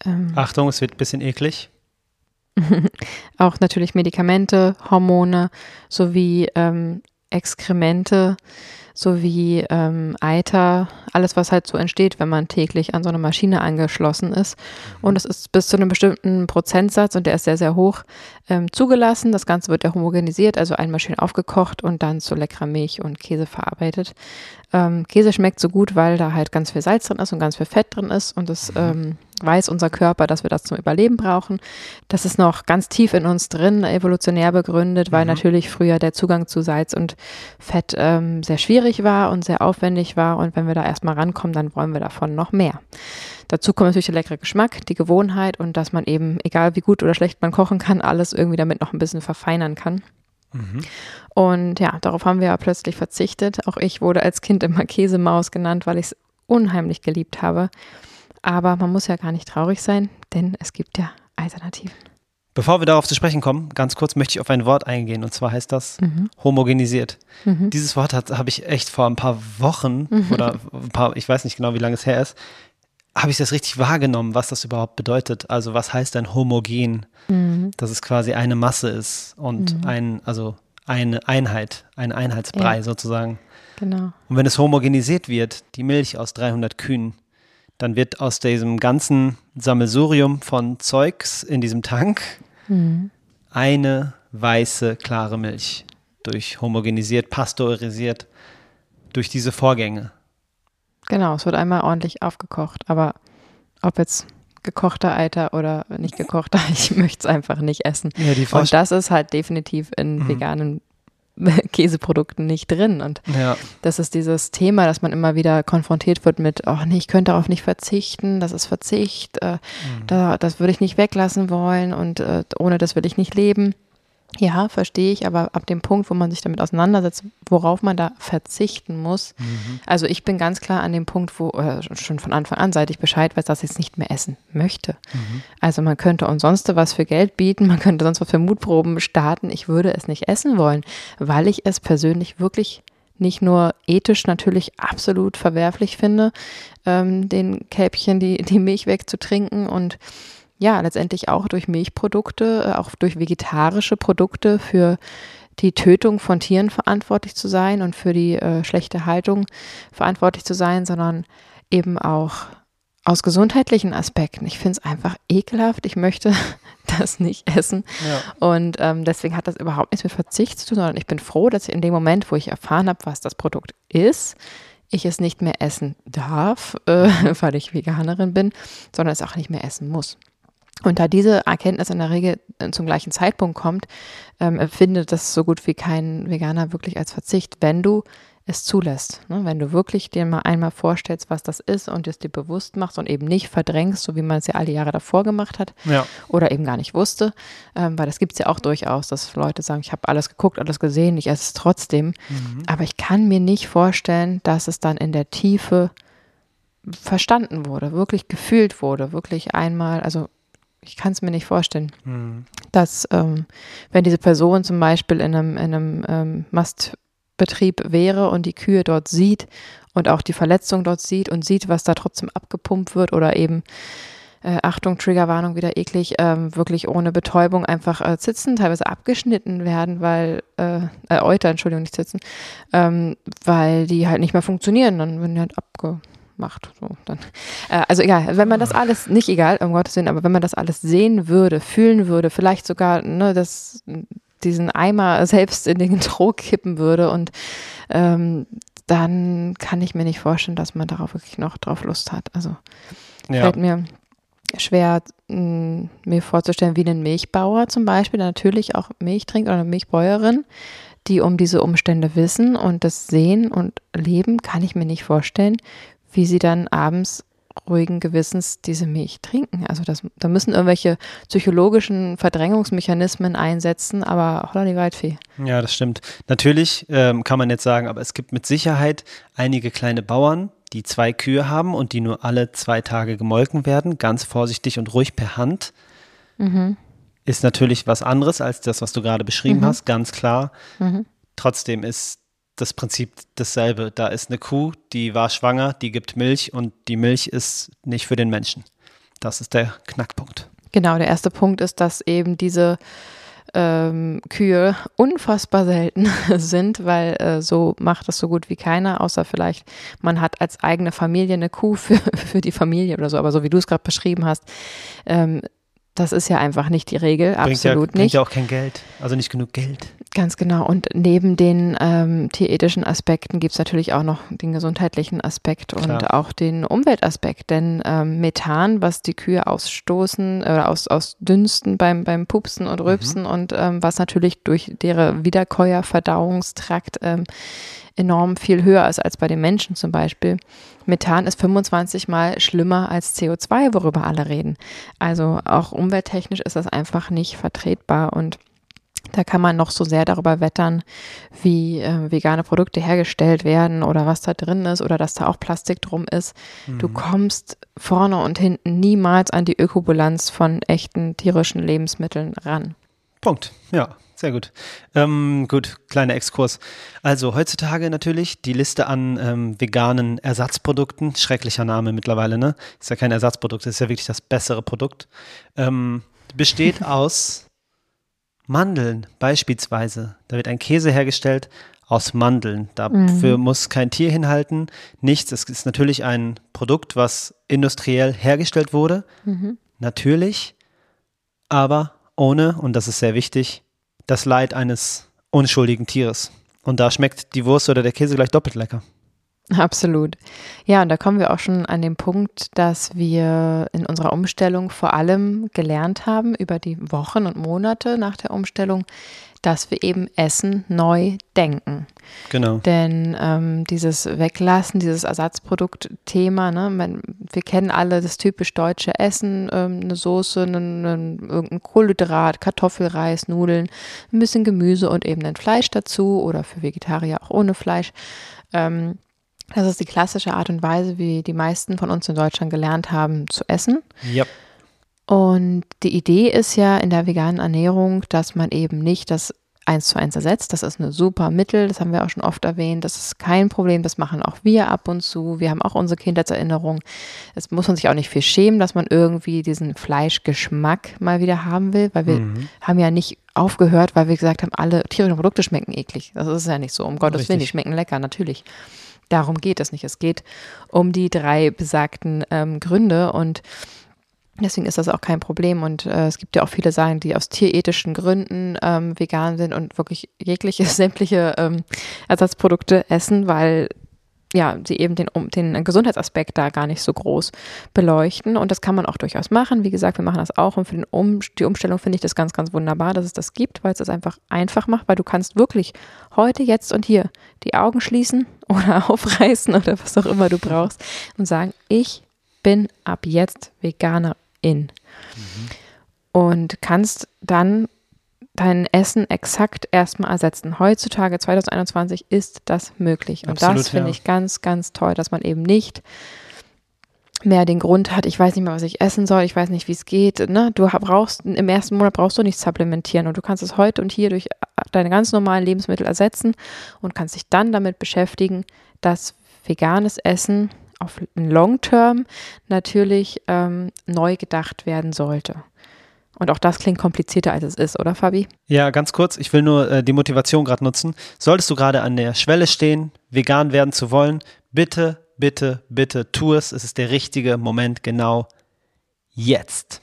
ähm, Achtung, es wird ein bisschen eklig. <laughs> auch natürlich Medikamente, Hormone sowie ähm, Exkremente sowie ähm, Eiter, alles, was halt so entsteht, wenn man täglich an so eine Maschine angeschlossen ist. Mhm. Und es ist bis zu einem bestimmten Prozentsatz, und der ist sehr, sehr hoch, ähm, zugelassen. Das Ganze wird ja homogenisiert, also einmal schön aufgekocht und dann zu leckerer Milch und Käse verarbeitet. Ähm, Käse schmeckt so gut, weil da halt ganz viel Salz drin ist und ganz viel Fett drin ist und das mhm. ähm, weiß unser Körper, dass wir das zum Überleben brauchen. Das ist noch ganz tief in uns drin, evolutionär begründet, weil mhm. natürlich früher der Zugang zu Salz und Fett ähm, sehr schwierig war und sehr aufwendig war. Und wenn wir da erstmal rankommen, dann wollen wir davon noch mehr. Dazu kommt natürlich der leckere Geschmack, die Gewohnheit und dass man eben, egal wie gut oder schlecht man kochen kann, alles irgendwie damit noch ein bisschen verfeinern kann. Mhm. Und ja, darauf haben wir ja plötzlich verzichtet. Auch ich wurde als Kind immer Käsemaus genannt, weil ich es unheimlich geliebt habe. Aber man muss ja gar nicht traurig sein, denn es gibt ja Alternativen. Bevor wir darauf zu sprechen kommen, ganz kurz möchte ich auf ein Wort eingehen und zwar heißt das mhm. homogenisiert. Mhm. Dieses Wort habe ich echt vor ein paar Wochen mhm. oder ein paar, ich weiß nicht genau, wie lange es her ist, habe ich das richtig wahrgenommen, was das überhaupt bedeutet. Also was heißt denn homogen? Mhm. Dass es quasi eine Masse ist und mhm. ein, also eine Einheit, ein Einheitsbrei ja. sozusagen. Genau. Und wenn es homogenisiert wird, die Milch aus 300 Kühen, dann wird aus diesem ganzen Sammelsurium von Zeugs in diesem Tank mhm. eine weiße, klare Milch. Durch homogenisiert, pasteurisiert, durch diese Vorgänge. Genau, es wird einmal ordentlich aufgekocht, aber ob jetzt gekochter Eiter oder nicht gekochter, <laughs> ich möchte es einfach nicht essen. Ja, und das ist halt definitiv in mhm. veganen <laughs> Käseprodukten nicht drin. Und ja. das ist dieses Thema, dass man immer wieder konfrontiert wird mit, oh nee, ich könnte darauf nicht verzichten, das ist Verzicht, äh, mhm. da, das würde ich nicht weglassen wollen und äh, ohne das will ich nicht leben. Ja, verstehe ich, aber ab dem Punkt, wo man sich damit auseinandersetzt, worauf man da verzichten muss. Mhm. Also ich bin ganz klar an dem Punkt, wo äh, schon von Anfang an, seit ich Bescheid weiß, dass ich es nicht mehr essen möchte. Mhm. Also man könnte uns sonst was für Geld bieten, man könnte sonst was für Mutproben starten. Ich würde es nicht essen wollen, weil ich es persönlich wirklich nicht nur ethisch natürlich absolut verwerflich finde, ähm, den Kälbchen die, die Milch wegzutrinken und ja, letztendlich auch durch Milchprodukte, äh, auch durch vegetarische Produkte für die Tötung von Tieren verantwortlich zu sein und für die äh, schlechte Haltung verantwortlich zu sein, sondern eben auch aus gesundheitlichen Aspekten. Ich finde es einfach ekelhaft. Ich möchte <laughs> das nicht essen. Ja. Und ähm, deswegen hat das überhaupt nichts mit Verzicht zu tun, sondern ich bin froh, dass ich in dem Moment, wo ich erfahren habe, was das Produkt ist, ich es nicht mehr essen darf, äh, <laughs> weil ich Veganerin bin, sondern es auch nicht mehr essen muss. Und da diese Erkenntnis in der Regel äh, zum gleichen Zeitpunkt kommt, ähm, empfindet das so gut wie kein Veganer wirklich als Verzicht, wenn du es zulässt. Ne? Wenn du wirklich dir mal einmal vorstellst, was das ist und es dir bewusst machst und eben nicht verdrängst, so wie man es ja alle Jahre davor gemacht hat ja. oder eben gar nicht wusste. Ähm, weil das gibt es ja auch durchaus, dass Leute sagen, ich habe alles geguckt, alles gesehen, ich esse es trotzdem. Mhm. Aber ich kann mir nicht vorstellen, dass es dann in der Tiefe verstanden wurde, wirklich gefühlt wurde, wirklich einmal, also ich kann es mir nicht vorstellen, mhm. dass ähm, wenn diese Person zum Beispiel in einem, in einem ähm, Mastbetrieb wäre und die Kühe dort sieht und auch die Verletzung dort sieht und sieht, was da trotzdem abgepumpt wird oder eben äh, Achtung, Triggerwarnung wieder eklig, ähm, wirklich ohne Betäubung einfach äh, sitzen, teilweise abgeschnitten werden, weil, äh, äh Euter, Entschuldigung, nicht sitzen, ähm, weil die halt nicht mehr funktionieren, dann werden die halt abge macht. So, dann. Äh, also egal, wenn man das alles, nicht egal, um Gottes Willen, aber wenn man das alles sehen würde, fühlen würde, vielleicht sogar ne, das, diesen Eimer selbst in den <laughs> Trog kippen würde und ähm, dann kann ich mir nicht vorstellen, dass man darauf wirklich noch drauf Lust hat. Also ja. fällt mir schwer, mh, mir vorzustellen, wie ein Milchbauer zum Beispiel, der natürlich auch Milch trinkt oder eine Milchbäuerin, die um diese Umstände wissen und das sehen und leben, kann ich mir nicht vorstellen, wie sie dann abends ruhigen Gewissens diese Milch trinken. Also das, da müssen irgendwelche psychologischen Verdrängungsmechanismen einsetzen, aber holla die Waldfee. Ja, das stimmt. Natürlich ähm, kann man jetzt sagen, aber es gibt mit Sicherheit einige kleine Bauern, die zwei Kühe haben und die nur alle zwei Tage gemolken werden, ganz vorsichtig und ruhig per Hand. Mhm. Ist natürlich was anderes als das, was du gerade beschrieben mhm. hast, ganz klar. Mhm. Trotzdem ist das Prinzip dasselbe. Da ist eine Kuh, die war schwanger, die gibt Milch und die Milch ist nicht für den Menschen. Das ist der Knackpunkt. Genau, der erste Punkt ist, dass eben diese ähm, Kühe unfassbar selten <laughs> sind, weil äh, so macht das so gut wie keiner, außer vielleicht man hat als eigene Familie eine Kuh für, <laughs> für die Familie oder so. Aber so wie du es gerade beschrieben hast, ähm, das ist ja einfach nicht die Regel, bringt absolut ja, nicht. Bringt ja auch kein Geld, also nicht genug Geld. Ganz genau. Und neben den ähm, tierethischen Aspekten gibt es natürlich auch noch den gesundheitlichen Aspekt Klar. und auch den Umweltaspekt. Denn ähm, Methan, was die Kühe ausstoßen oder aus, ausdünsten beim, beim Pupsen und Rülpsen mhm. und ähm, was natürlich durch deren Wiederkäuerverdauungstrakt ähm, enorm viel höher ist als bei den Menschen zum Beispiel. Methan ist 25 mal schlimmer als CO2, worüber alle reden. Also auch umwelttechnisch ist das einfach nicht vertretbar und Da kann man noch so sehr darüber wettern, wie äh, vegane Produkte hergestellt werden oder was da drin ist oder dass da auch Plastik drum ist. Mhm. Du kommst vorne und hinten niemals an die Ökobilanz von echten tierischen Lebensmitteln ran. Punkt. Ja, sehr gut. Ähm, gut, kleiner Exkurs. Also heutzutage natürlich die Liste an ähm, veganen Ersatzprodukten. Schrecklicher Name mittlerweile, ne? Ist ja kein Ersatzprodukt, ist ja wirklich das bessere Produkt. Ähm, besteht <laughs> aus Mandeln beispielsweise. Da wird ein Käse hergestellt aus Mandeln. Dafür mhm. muss kein Tier hinhalten, nichts. Es ist natürlich ein Produkt, was industriell hergestellt wurde. Mhm. Natürlich, aber ohne, und das ist sehr wichtig, das Leid eines unschuldigen Tieres. Und da schmeckt die Wurst oder der Käse gleich doppelt lecker. Absolut. Ja, und da kommen wir auch schon an den Punkt, dass wir in unserer Umstellung vor allem gelernt haben über die Wochen und Monate nach der Umstellung, dass wir eben Essen neu denken. Genau. Denn ähm, dieses Weglassen, dieses Ersatzprodukt-Thema, ne, wir kennen alle das typisch deutsche Essen, ähm, eine Soße, einen, einen, irgendein Kohlenhydrat, Kartoffelreis, Nudeln, ein bisschen Gemüse und eben ein Fleisch dazu oder für Vegetarier auch ohne Fleisch. Ähm, das ist die klassische Art und Weise, wie die meisten von uns in Deutschland gelernt haben zu essen. Ja. Und die Idee ist ja in der veganen Ernährung, dass man eben nicht das eins zu eins ersetzt. Das ist eine super Mittel, das haben wir auch schon oft erwähnt. Das ist kein Problem, das machen auch wir ab und zu. Wir haben auch unsere Kindheitserinnerung. Es muss man sich auch nicht viel schämen, dass man irgendwie diesen Fleischgeschmack mal wieder haben will, weil wir mhm. haben ja nicht aufgehört, weil wir gesagt haben, alle tierischen Produkte schmecken eklig. Das ist ja nicht so. Um Gottes Willen, die schmecken lecker, natürlich. Darum geht es nicht. Es geht um die drei besagten ähm, Gründe und Deswegen ist das auch kein Problem. Und äh, es gibt ja auch viele Sagen, die aus tierethischen Gründen ähm, vegan sind und wirklich jegliche <laughs> sämtliche ähm, Ersatzprodukte essen, weil ja, sie eben den, den Gesundheitsaspekt da gar nicht so groß beleuchten. Und das kann man auch durchaus machen. Wie gesagt, wir machen das auch. Und für den um die Umstellung finde ich das ganz, ganz wunderbar, dass es das gibt, weil es das einfach einfach macht, weil du kannst wirklich heute, jetzt und hier die Augen schließen <laughs> oder aufreißen oder was auch immer du brauchst und sagen, ich bin ab jetzt Veganerin. Mhm. Und kannst dann dein Essen exakt erstmal ersetzen. Heutzutage, 2021, ist das möglich. Und Absolut, das finde ja. ich ganz, ganz toll, dass man eben nicht mehr den Grund hat, ich weiß nicht mehr, was ich essen soll, ich weiß nicht, wie es geht. Ne? Du brauchst, im ersten Monat brauchst du nichts supplementieren und du kannst es heute und hier durch äh, deine ganz normalen Lebensmittel ersetzen und kannst dich dann damit beschäftigen, dass veganes Essen auf Long Term natürlich ähm, neu gedacht werden sollte. Und auch das klingt komplizierter, als es ist, oder Fabi? Ja, ganz kurz, ich will nur äh, die Motivation gerade nutzen. Solltest du gerade an der Schwelle stehen, vegan werden zu wollen, bitte, bitte, bitte tu es. Es ist der richtige Moment, genau jetzt.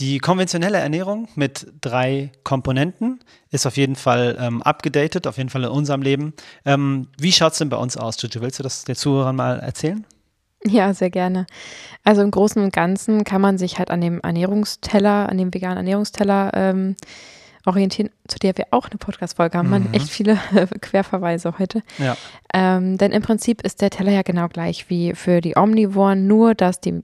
Die konventionelle Ernährung mit drei Komponenten ist auf jeden Fall ähm, abgedatet, auf jeden Fall in unserem Leben. Ähm, wie schaut es denn bei uns aus, Juju? Willst du das den Zuhörern mal erzählen? Ja, sehr gerne. Also im Großen und Ganzen kann man sich halt an dem Ernährungsteller, an dem veganen Ernährungsteller ähm, orientieren, zu der wir auch eine Podcast-Folge haben. Mhm. Man echt viele <laughs> Querverweise heute. Ja. Ähm, denn im Prinzip ist der Teller ja genau gleich wie für die Omnivoren, nur dass die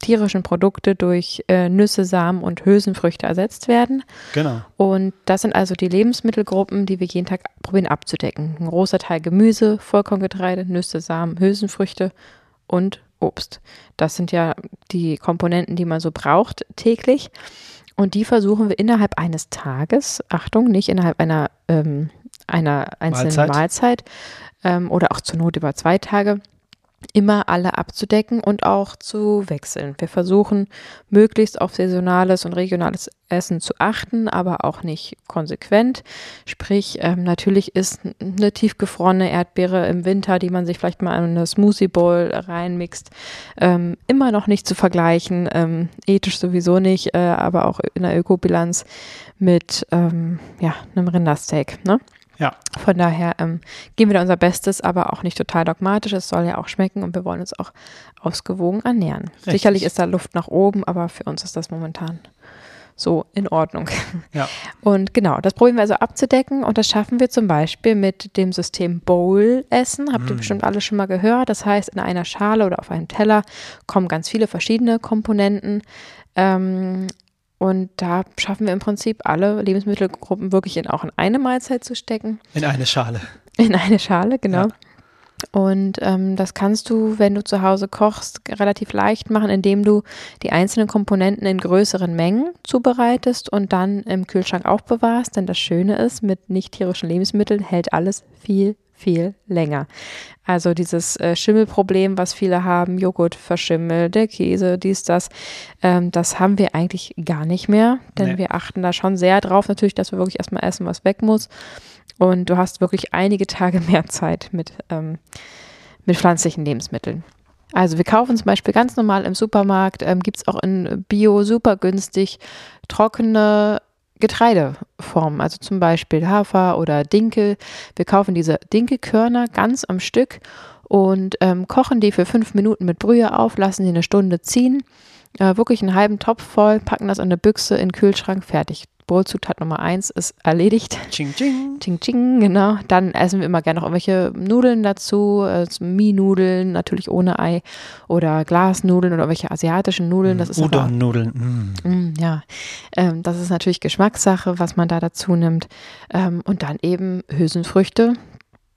tierischen Produkte durch äh, Nüsse, Samen und Hülsenfrüchte ersetzt werden. Genau. Und das sind also die Lebensmittelgruppen, die wir jeden Tag probieren abzudecken. Ein großer Teil Gemüse, Vollkorngetreide, Nüsse, Samen, Hülsenfrüchte und Obst. Das sind ja die Komponenten, die man so braucht täglich. Und die versuchen wir innerhalb eines Tages, Achtung, nicht innerhalb einer, ähm, einer einzelnen Mahlzeit, Mahlzeit ähm, oder auch zur Not über zwei Tage, immer alle abzudecken und auch zu wechseln. Wir versuchen möglichst auf saisonales und regionales Essen zu achten, aber auch nicht konsequent. Sprich, ähm, natürlich ist eine tiefgefrorene Erdbeere im Winter, die man sich vielleicht mal in eine Smoothie Bowl reinmixt, ähm, immer noch nicht zu vergleichen. Ähm, ethisch sowieso nicht, äh, aber auch in der Ökobilanz mit ähm, ja, einem Rindersteak. Ne? Ja. Von daher ähm, geben wir da unser Bestes, aber auch nicht total dogmatisch. Es soll ja auch schmecken und wir wollen uns auch ausgewogen ernähren. Richtig. Sicherlich ist da Luft nach oben, aber für uns ist das momentan so in Ordnung. <laughs> Ja. Und genau, das probieren wir also abzudecken und das schaffen wir zum Beispiel mit dem System Bowl-Essen. Habt ihr mm. bestimmt alle schon mal gehört. Das heißt, in einer Schale oder auf einem Teller kommen ganz viele verschiedene Komponenten. Ähm, und da schaffen wir im Prinzip alle Lebensmittelgruppen wirklich in, auch in eine Mahlzeit zu stecken. In eine Schale. In eine Schale, genau. Ja. Und ähm, das kannst du, wenn du zu Hause kochst, relativ leicht machen, indem du die einzelnen Komponenten in größeren Mengen zubereitest und dann im Kühlschrank aufbewahrst. Denn das Schöne ist, mit nicht tierischen Lebensmitteln hält alles viel, viel länger. Also dieses äh, Schimmelproblem, was viele haben, Joghurt verschimmelt, der Käse, dies, das, ähm, das haben wir eigentlich gar nicht mehr. Denn nee. wir achten da schon sehr drauf, natürlich, dass wir wirklich erstmal essen, was weg muss. Und du hast wirklich einige Tage <laughs> mehr Zeit mit, ähm, mit pflanzlichen Lebensmitteln. Also wir kaufen zum Beispiel ganz normal im Supermarkt, ähm, gibt es auch in Bio super günstig trockene Getreideformen, also zum Beispiel Hafer oder Dinkel. Wir kaufen diese Dinkelkörner ganz am Stück und ähm, kochen die für fünf Minuten mit Brühe auf, lassen die eine Stunde ziehen, äh, wirklich einen halben Topf voll, packen das an eine Büchse in den Kühlschrank, fertig. Bowl-Zutat Nummer eins ist erledigt. Ching, ching. Ching, ching, genau. Dann essen wir immer gerne noch irgendwelche Nudeln dazu, also Mie-Nudeln, natürlich ohne Ei oder Glasnudeln oder irgendwelche asiatischen Nudeln. Das ist Udon-Nudeln. Mm. Mm, ja, ähm, das ist natürlich Geschmackssache, was man da dazu nimmt. Ähm, und dann eben Hülsenfrüchte,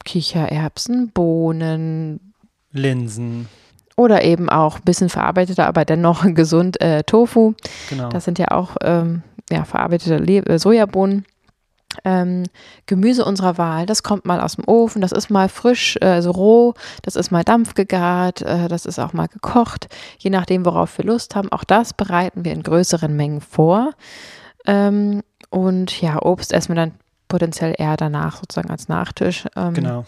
Kichererbsen, Bohnen, Linsen. Oder eben auch ein bisschen verarbeiteter, aber dennoch <laughs> gesund äh, Tofu. Genau. Das sind ja auch ähm, ja, verarbeitete Le äh, Sojabohnen. Ähm, Gemüse unserer Wahl, das kommt mal aus dem Ofen, das ist mal frisch, äh, also roh, das ist mal dampfgegart, äh, das ist auch mal gekocht, je nachdem, worauf wir Lust haben. Auch das bereiten wir in größeren Mengen vor. Ähm, und ja, Obst essen wir dann potenziell eher danach, sozusagen als Nachtisch. Ähm, genau.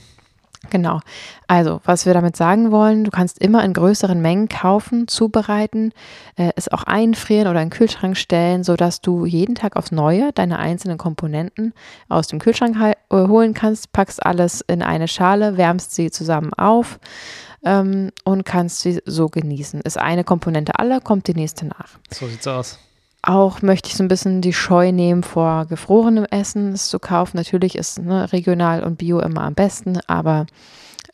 Genau. Also, was wir damit sagen wollen, du kannst immer in größeren Mengen kaufen, zubereiten, äh, es auch einfrieren oder in den Kühlschrank stellen, sodass du jeden Tag aufs Neue deine einzelnen Komponenten aus dem Kühlschrank äh, holen kannst, packst alles in eine Schale, wärmst sie zusammen auf ähm, und kannst sie so genießen. Ist eine Komponente alle, kommt die nächste nach. So sieht's aus. Auch möchte ich so ein bisschen die Scheu nehmen, vor gefrorenem Essen zu kaufen. Natürlich ist ne, regional und bio immer am besten, aber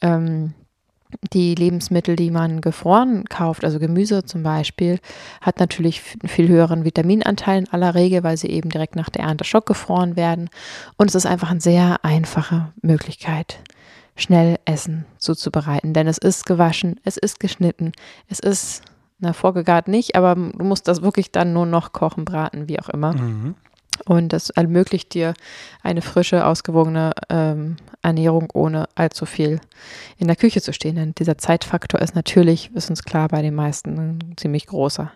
ähm, die Lebensmittel, die man gefroren kauft, also Gemüse zum Beispiel, hat natürlich einen viel höheren Vitaminanteil in aller Regel, weil sie eben direkt nach der Ernte schockgefroren werden. Und es ist einfach eine sehr einfache Möglichkeit, schnell Essen zuzubereiten. Denn es ist gewaschen, es ist geschnitten, es ist na, vorgegart nicht, aber du musst das wirklich dann nur noch kochen, braten, wie auch immer. Mhm. Und das ermöglicht dir eine frische, ausgewogene ähm, Ernährung, ohne allzu viel in der Küche zu stehen. Denn dieser Zeitfaktor ist natürlich, ist uns klar, bei den meisten ein ziemlich großer.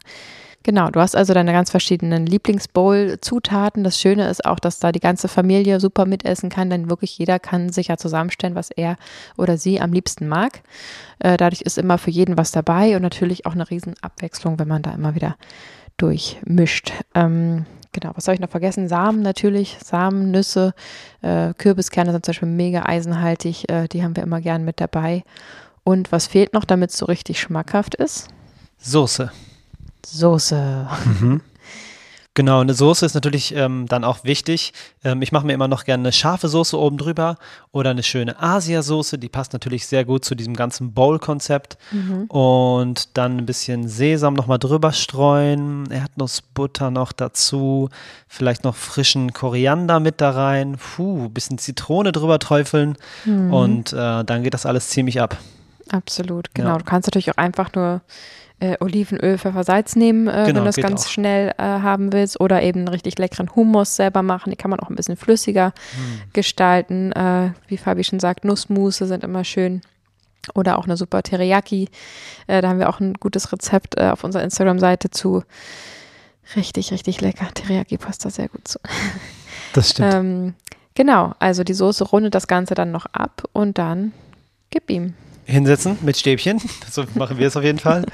Genau, du hast also deine ganz verschiedenen Lieblingsbowl-Zutaten. Das Schöne ist auch, dass da die ganze Familie super mitessen kann, denn wirklich jeder kann sich ja zusammenstellen, was er oder sie am liebsten mag. Äh, dadurch ist immer für jeden was dabei und natürlich auch eine Riesenabwechslung, wenn man da immer wieder durchmischt. Ähm, genau, was soll ich noch vergessen? Samen natürlich, Samen, Nüsse, äh, Kürbiskerne sind zum Beispiel mega eisenhaltig, äh, die haben wir immer gern mit dabei. Und was fehlt noch, damit es so richtig schmackhaft ist? Soße. Soße. Mhm. Genau, eine Soße ist natürlich ähm, dann auch wichtig. Ähm, ich mache mir immer noch gerne eine scharfe Soße oben drüber oder eine schöne Asiasoße. Die passt natürlich sehr gut zu diesem ganzen Bowl-Konzept. Mhm. Und dann ein bisschen Sesam nochmal drüber streuen, Erdnussbutter noch dazu, vielleicht noch frischen Koriander mit da rein, puh, bisschen Zitrone drüber träufeln mhm. und äh, dann geht das alles ziemlich ab. Absolut, genau. Ja. Du kannst natürlich auch einfach nur äh, Olivenöl, Pfeffer, Salz nehmen, äh, genau, wenn du das ganz auch. schnell äh, haben willst. Oder eben einen richtig leckeren Hummus selber machen. Die kann man auch ein bisschen flüssiger hm. gestalten. Äh, wie Fabi schon sagt, Nussmusse sind immer schön. Oder auch eine super Teriyaki. Äh, da haben wir auch ein gutes Rezept äh, auf unserer Instagram-Seite zu. Richtig, richtig lecker. Teriyaki passt da sehr gut zu. <laughs> Das stimmt. ähm, genau, also die Soße rundet das Ganze dann noch ab und dann gib ihm hinsetzen mit Stäbchen. <laughs> So machen wir es auf jeden Fall.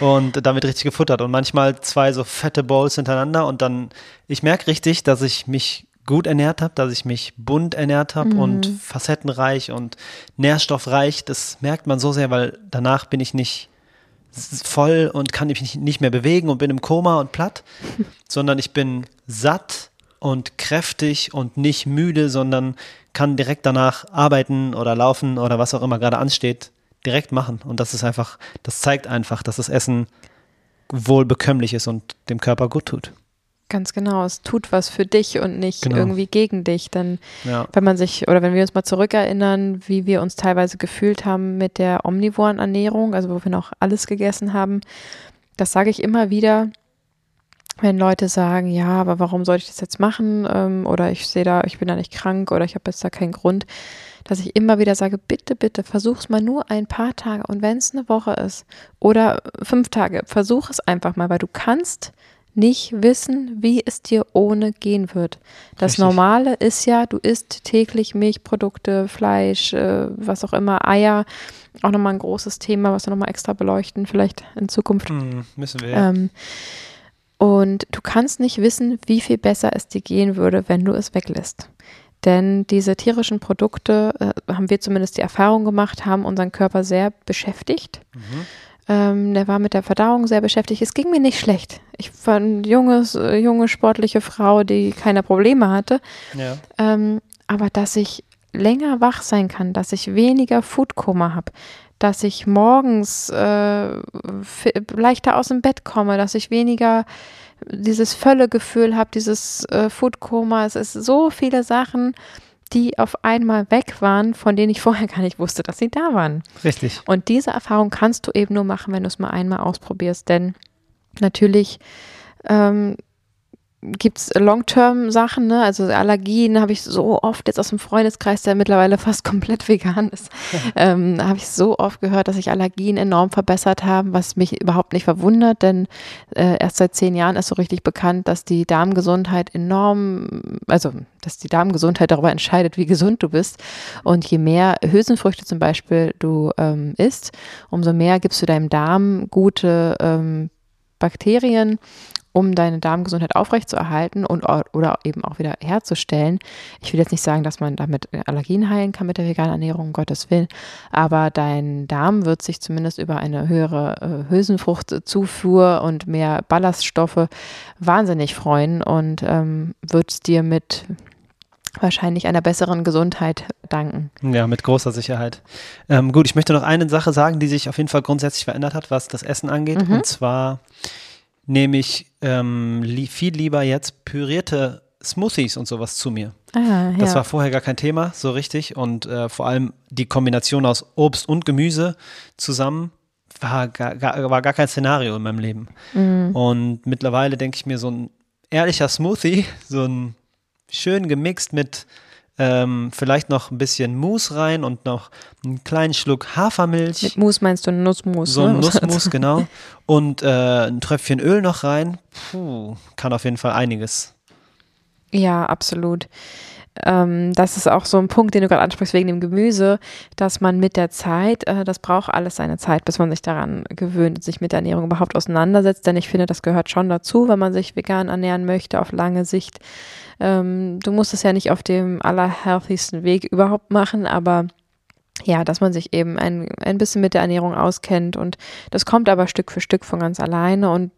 Und damit richtig gefuttert. Und manchmal zwei so fette Bowls hintereinander. Und dann, ich merke richtig, dass ich mich gut ernährt habe, dass ich mich bunt ernährt habe mhm. und facettenreich und nährstoffreich. Das merkt man so sehr, weil danach bin ich nicht voll und kann mich nicht mehr bewegen und bin im Koma und platt, <laughs> sondern ich bin satt und kräftig und nicht müde, sondern kann direkt danach arbeiten oder laufen oder was auch immer gerade ansteht, direkt machen. Und das ist einfach, das zeigt einfach, dass das Essen wohl bekömmlich ist und dem Körper gut tut. Ganz genau, es tut was für dich und nicht Genau. irgendwie gegen dich. Denn Ja. wenn man sich oder wenn wir uns mal zurückerinnern, wie wir uns teilweise gefühlt haben mit der omnivoren Ernährung, also wo wir noch alles gegessen haben, das sage ich immer wieder, wenn Leute sagen, ja, aber warum soll ich das jetzt machen? Ähm, oder ich sehe da, ich bin da nicht krank oder ich habe jetzt da keinen Grund, dass ich immer wieder sage, bitte, bitte, versuch's mal nur ein paar Tage und wenn es eine Woche ist oder fünf Tage, versuch es einfach mal, weil du kannst nicht wissen, wie es dir ohne gehen wird. Das Richtig. Normale ist ja, du isst täglich Milchprodukte, Fleisch, äh, was auch immer, Eier, auch nochmal ein großes Thema, was wir nochmal extra beleuchten, vielleicht in Zukunft. Hm, müssen wir. Ja. Ähm, und du kannst nicht wissen, wie viel besser es dir gehen würde, wenn du es weglässt. Denn diese tierischen Produkte, äh, haben wir zumindest die Erfahrung gemacht, haben unseren Körper sehr beschäftigt. Mhm. Ähm, der war mit der Verdauung sehr beschäftigt. Es ging mir nicht schlecht. Ich war eine junges, äh, junge, sportliche Frau, die keine Probleme hatte. ja. Ähm, aber dass ich länger wach sein kann, dass ich weniger Foodkoma habe, dass ich morgens äh, leichter aus dem Bett komme, dass ich weniger dieses Völlegefühl habe, dieses äh, Foodkoma. Es ist so viele Sachen, die auf einmal weg waren, von denen ich <laughs> vorher gar nicht wusste, dass sie da waren. Richtig. Und diese Erfahrung kannst du eben nur machen, wenn du es mal einmal ausprobierst. Denn natürlich ähm, gibt es Long-Term-Sachen, ne? also Allergien habe ich so oft jetzt aus dem Freundeskreis, der mittlerweile fast komplett <laughs> vegan ist, <laughs> ähm, habe ich so oft gehört, dass sich Allergien enorm verbessert haben, was mich überhaupt nicht verwundert, denn äh, erst seit zehn Jahren ist so richtig bekannt, dass die Darmgesundheit enorm, also dass die Darmgesundheit darüber entscheidet, wie gesund du bist. Und je mehr Hülsenfrüchte zum Beispiel du ähm, isst, umso mehr gibst du deinem Darm gute ähm, Bakterien, um deine Darmgesundheit aufrechtzuerhalten und oder eben auch wieder herzustellen. Ich will jetzt nicht sagen, dass man damit Allergien heilen kann mit der veganen Ernährung, um Gottes Willen, aber dein Darm wird sich zumindest über eine höhere äh, Hülsenfruchtzufuhr und mehr Ballaststoffe wahnsinnig freuen und ähm, wird es dir mit wahrscheinlich einer besseren Gesundheit danken. Ja, mit großer Sicherheit. Ähm, gut, ich möchte noch eine Sache sagen, die sich auf jeden Fall grundsätzlich verändert hat, was das Essen angeht. Mhm. Und zwar nehme ich ähm, li viel lieber jetzt pürierte Smoothies und sowas zu mir. Ah, ja. Das war vorher gar kein Thema, so richtig. Und äh, vor allem die Kombination aus Obst und Gemüse zusammen war gar, gar, war gar kein Szenario in meinem Leben. Mhm. Und mittlerweile denke ich mir, so ein ehrlicher Smoothie, so ein schön gemixt mit ähm, vielleicht noch ein bisschen Mousse rein und noch einen kleinen Schluck Hafermilch. Mit Mus meinst du Nussmus? so ein <laughs> ne? Nussmus, genau. Und äh, ein Tröpfchen Öl noch rein. Puh, kann auf jeden Fall einiges. Ja, absolut. Ähm, das ist auch so ein Punkt, den du gerade ansprichst wegen dem Gemüse, dass man mit der Zeit, äh, das braucht alles seine Zeit, bis man sich daran gewöhnt sich mit der Ernährung überhaupt auseinandersetzt. Denn ich finde, das gehört schon dazu, wenn man sich vegan ernähren möchte auf lange Sicht. Ähm, du musst es ja nicht auf dem allerhealthigsten Weg überhaupt machen, aber ja, dass man sich eben ein, ein bisschen mit der Ernährung auskennt und das kommt aber Stück für Stück von ganz alleine und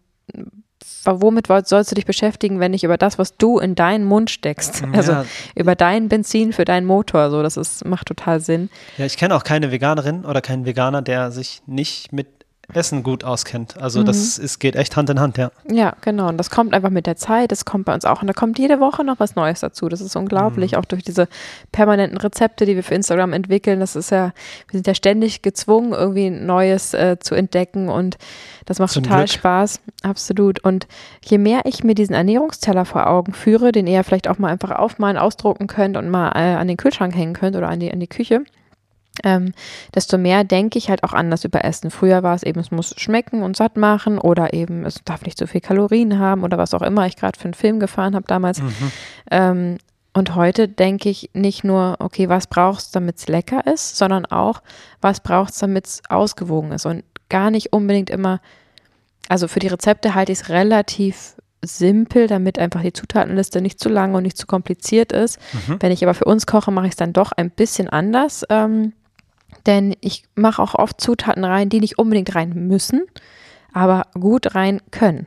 womit sollst du dich beschäftigen, wenn nicht über das, was du in deinen Mund steckst? Also ja, über dein Benzin für deinen Motor. So, das ist, macht total Sinn. ja, ich kenne auch keine Veganerin oder keinen Veganer, der sich nicht mit Essen gut auskennt. Also Mhm. das ist, geht echt Hand in Hand, ja. Ja, genau. Und das kommt einfach mit der Zeit. Das kommt bei uns auch. Und da kommt jede Woche noch was Neues dazu. Das ist unglaublich. Mhm. Auch durch diese permanenten Rezepte, die wir für Instagram entwickeln. Das ist ja, wir sind ja ständig gezwungen, irgendwie Neues äh, zu entdecken. Und das macht Zum total Glück. Spaß. Absolut. Und je mehr ich mir diesen Ernährungsteller vor Augen führe, den ihr vielleicht auch mal einfach aufmalen, ausdrucken könnt und mal äh, an den Kühlschrank hängen könnt oder an die, an die Küche, ähm, desto mehr denke ich halt auch anders über Essen. Früher war es eben, es muss schmecken und satt machen oder eben, es darf nicht so viel Kalorien haben oder was auch immer ich gerade für einen Film gefahren habe damals. Mhm. Ähm, und heute denke ich nicht nur, okay, was brauchst du, damit es lecker ist, sondern auch, was brauchst du, damit es ausgewogen ist. Und gar nicht unbedingt immer, also für die Rezepte halte ich es relativ simpel, damit einfach die Zutatenliste nicht zu lang und nicht zu kompliziert ist. Mhm. Wenn ich aber für uns koche, mache ich es dann doch ein bisschen anders. Ähm, denn ich mache auch oft Zutaten rein, die nicht unbedingt rein müssen, aber gut rein können.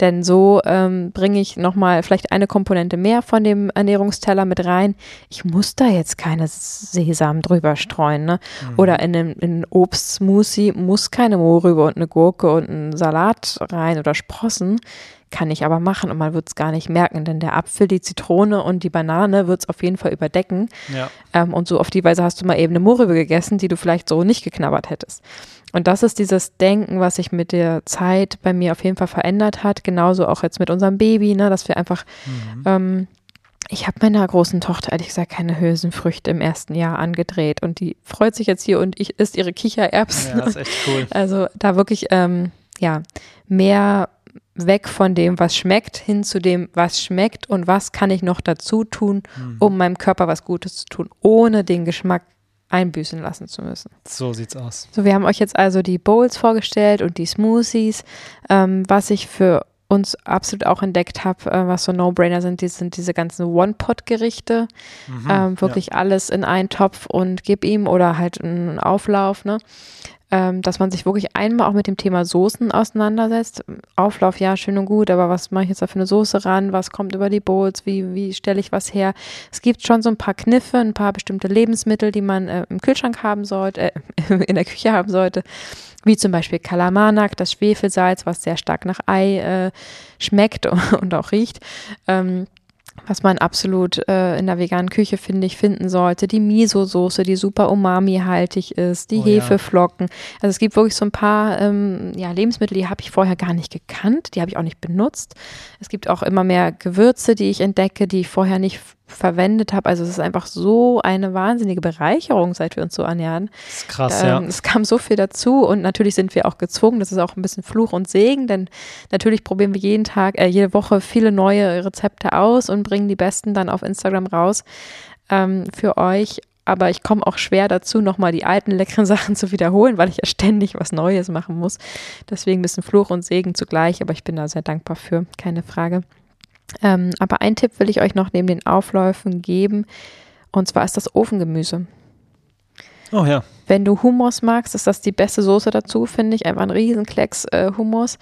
Denn so ähm, bringe ich nochmal vielleicht eine Komponente mehr von dem Ernährungsteller mit rein. Ich muss da jetzt keine Sesam drüber streuen. Ne? Oder in einem, in einem Obstsmoothie muss keine Mohrrübe und eine Gurke und ein Salat rein oder Sprossen. Kann ich aber machen und man wird es gar nicht merken, denn der Apfel, die Zitrone und die Banane wird es auf jeden Fall überdecken. Ja. Ähm, und so auf die Weise hast du mal eben eine Murre gegessen, die du vielleicht so nicht geknabbert hättest. Und das ist dieses Denken, was sich mit der Zeit bei mir auf jeden Fall verändert hat. Genauso auch jetzt mit unserem Baby, ne, dass wir einfach, Mhm. ähm, ich habe meiner großen Tochter ehrlich gesagt keine Hülsenfrüchte im ersten Jahr angedreht und die freut sich jetzt hier und ich isst ihre Kichererbsen. Ja, ist echt cool. <laughs> Also da wirklich, ähm, ja, mehr weg von dem, was schmeckt, hin zu dem, was schmeckt und was kann ich noch dazu tun, Mhm. um meinem Körper was Gutes zu tun, ohne den Geschmack einbüßen lassen zu müssen. So sieht's aus. So, wir haben euch jetzt also die Bowls vorgestellt und die Smoothies. Ähm, was ich für uns absolut auch entdeckt habe, äh, was so No-Brainer sind, die sind diese ganzen One-Pot-Gerichte. Mhm. Ähm, wirklich alles in einen Topf und gib ihm oder halt einen Auflauf, ne? Ähm, dass man sich wirklich einmal auch mit dem Thema Soßen auseinandersetzt. Auflauf, ja, schön und gut, aber was mache ich jetzt da für eine Soße ran? Was kommt über die Bowls? Wie, wie stelle ich was her? Es gibt schon so ein paar Kniffe, ein paar bestimmte Lebensmittel, die man äh, im Kühlschrank haben sollte, äh, <laughs> in der Küche haben sollte, wie zum Beispiel Kalamanak, das Schwefelsalz, was sehr stark nach Ei äh, schmeckt <laughs> und auch riecht. Ähm, was man absolut äh, in der veganen Küche, finde ich, finden sollte. Die Miso-Soße, die super umami-haltig ist, die Oh ja. Hefeflocken. Also es gibt wirklich so ein paar ähm, ja, Lebensmittel, die habe ich vorher gar nicht gekannt, die habe ich auch nicht benutzt. Es gibt auch immer mehr Gewürze, die ich entdecke, die ich vorher nicht verwendet habe. Also es ist einfach so eine wahnsinnige Bereicherung, seit wir uns so annähern. Das ist krass, Ähm, ja. Es kam so viel dazu und natürlich sind wir auch gezwungen. Das ist auch ein bisschen Fluch und Segen, denn natürlich probieren wir jeden Tag, äh, jede Woche viele neue Rezepte aus und bringen die besten dann auf Instagram raus ähm, für euch. Aber ich komme auch schwer dazu, nochmal die alten leckeren <laughs> Sachen zu wiederholen, weil ich ja ständig was Neues machen muss. Deswegen ein bisschen Fluch und Segen zugleich, aber ich bin da sehr dankbar für, keine Frage. Ähm, aber einen Tipp will ich euch noch neben den Aufläufen geben, und zwar ist das Ofengemüse. Oh ja. Wenn du Hummus magst, ist das die beste Soße dazu, finde ich. Einfach ein Riesenklecks äh, Hummus.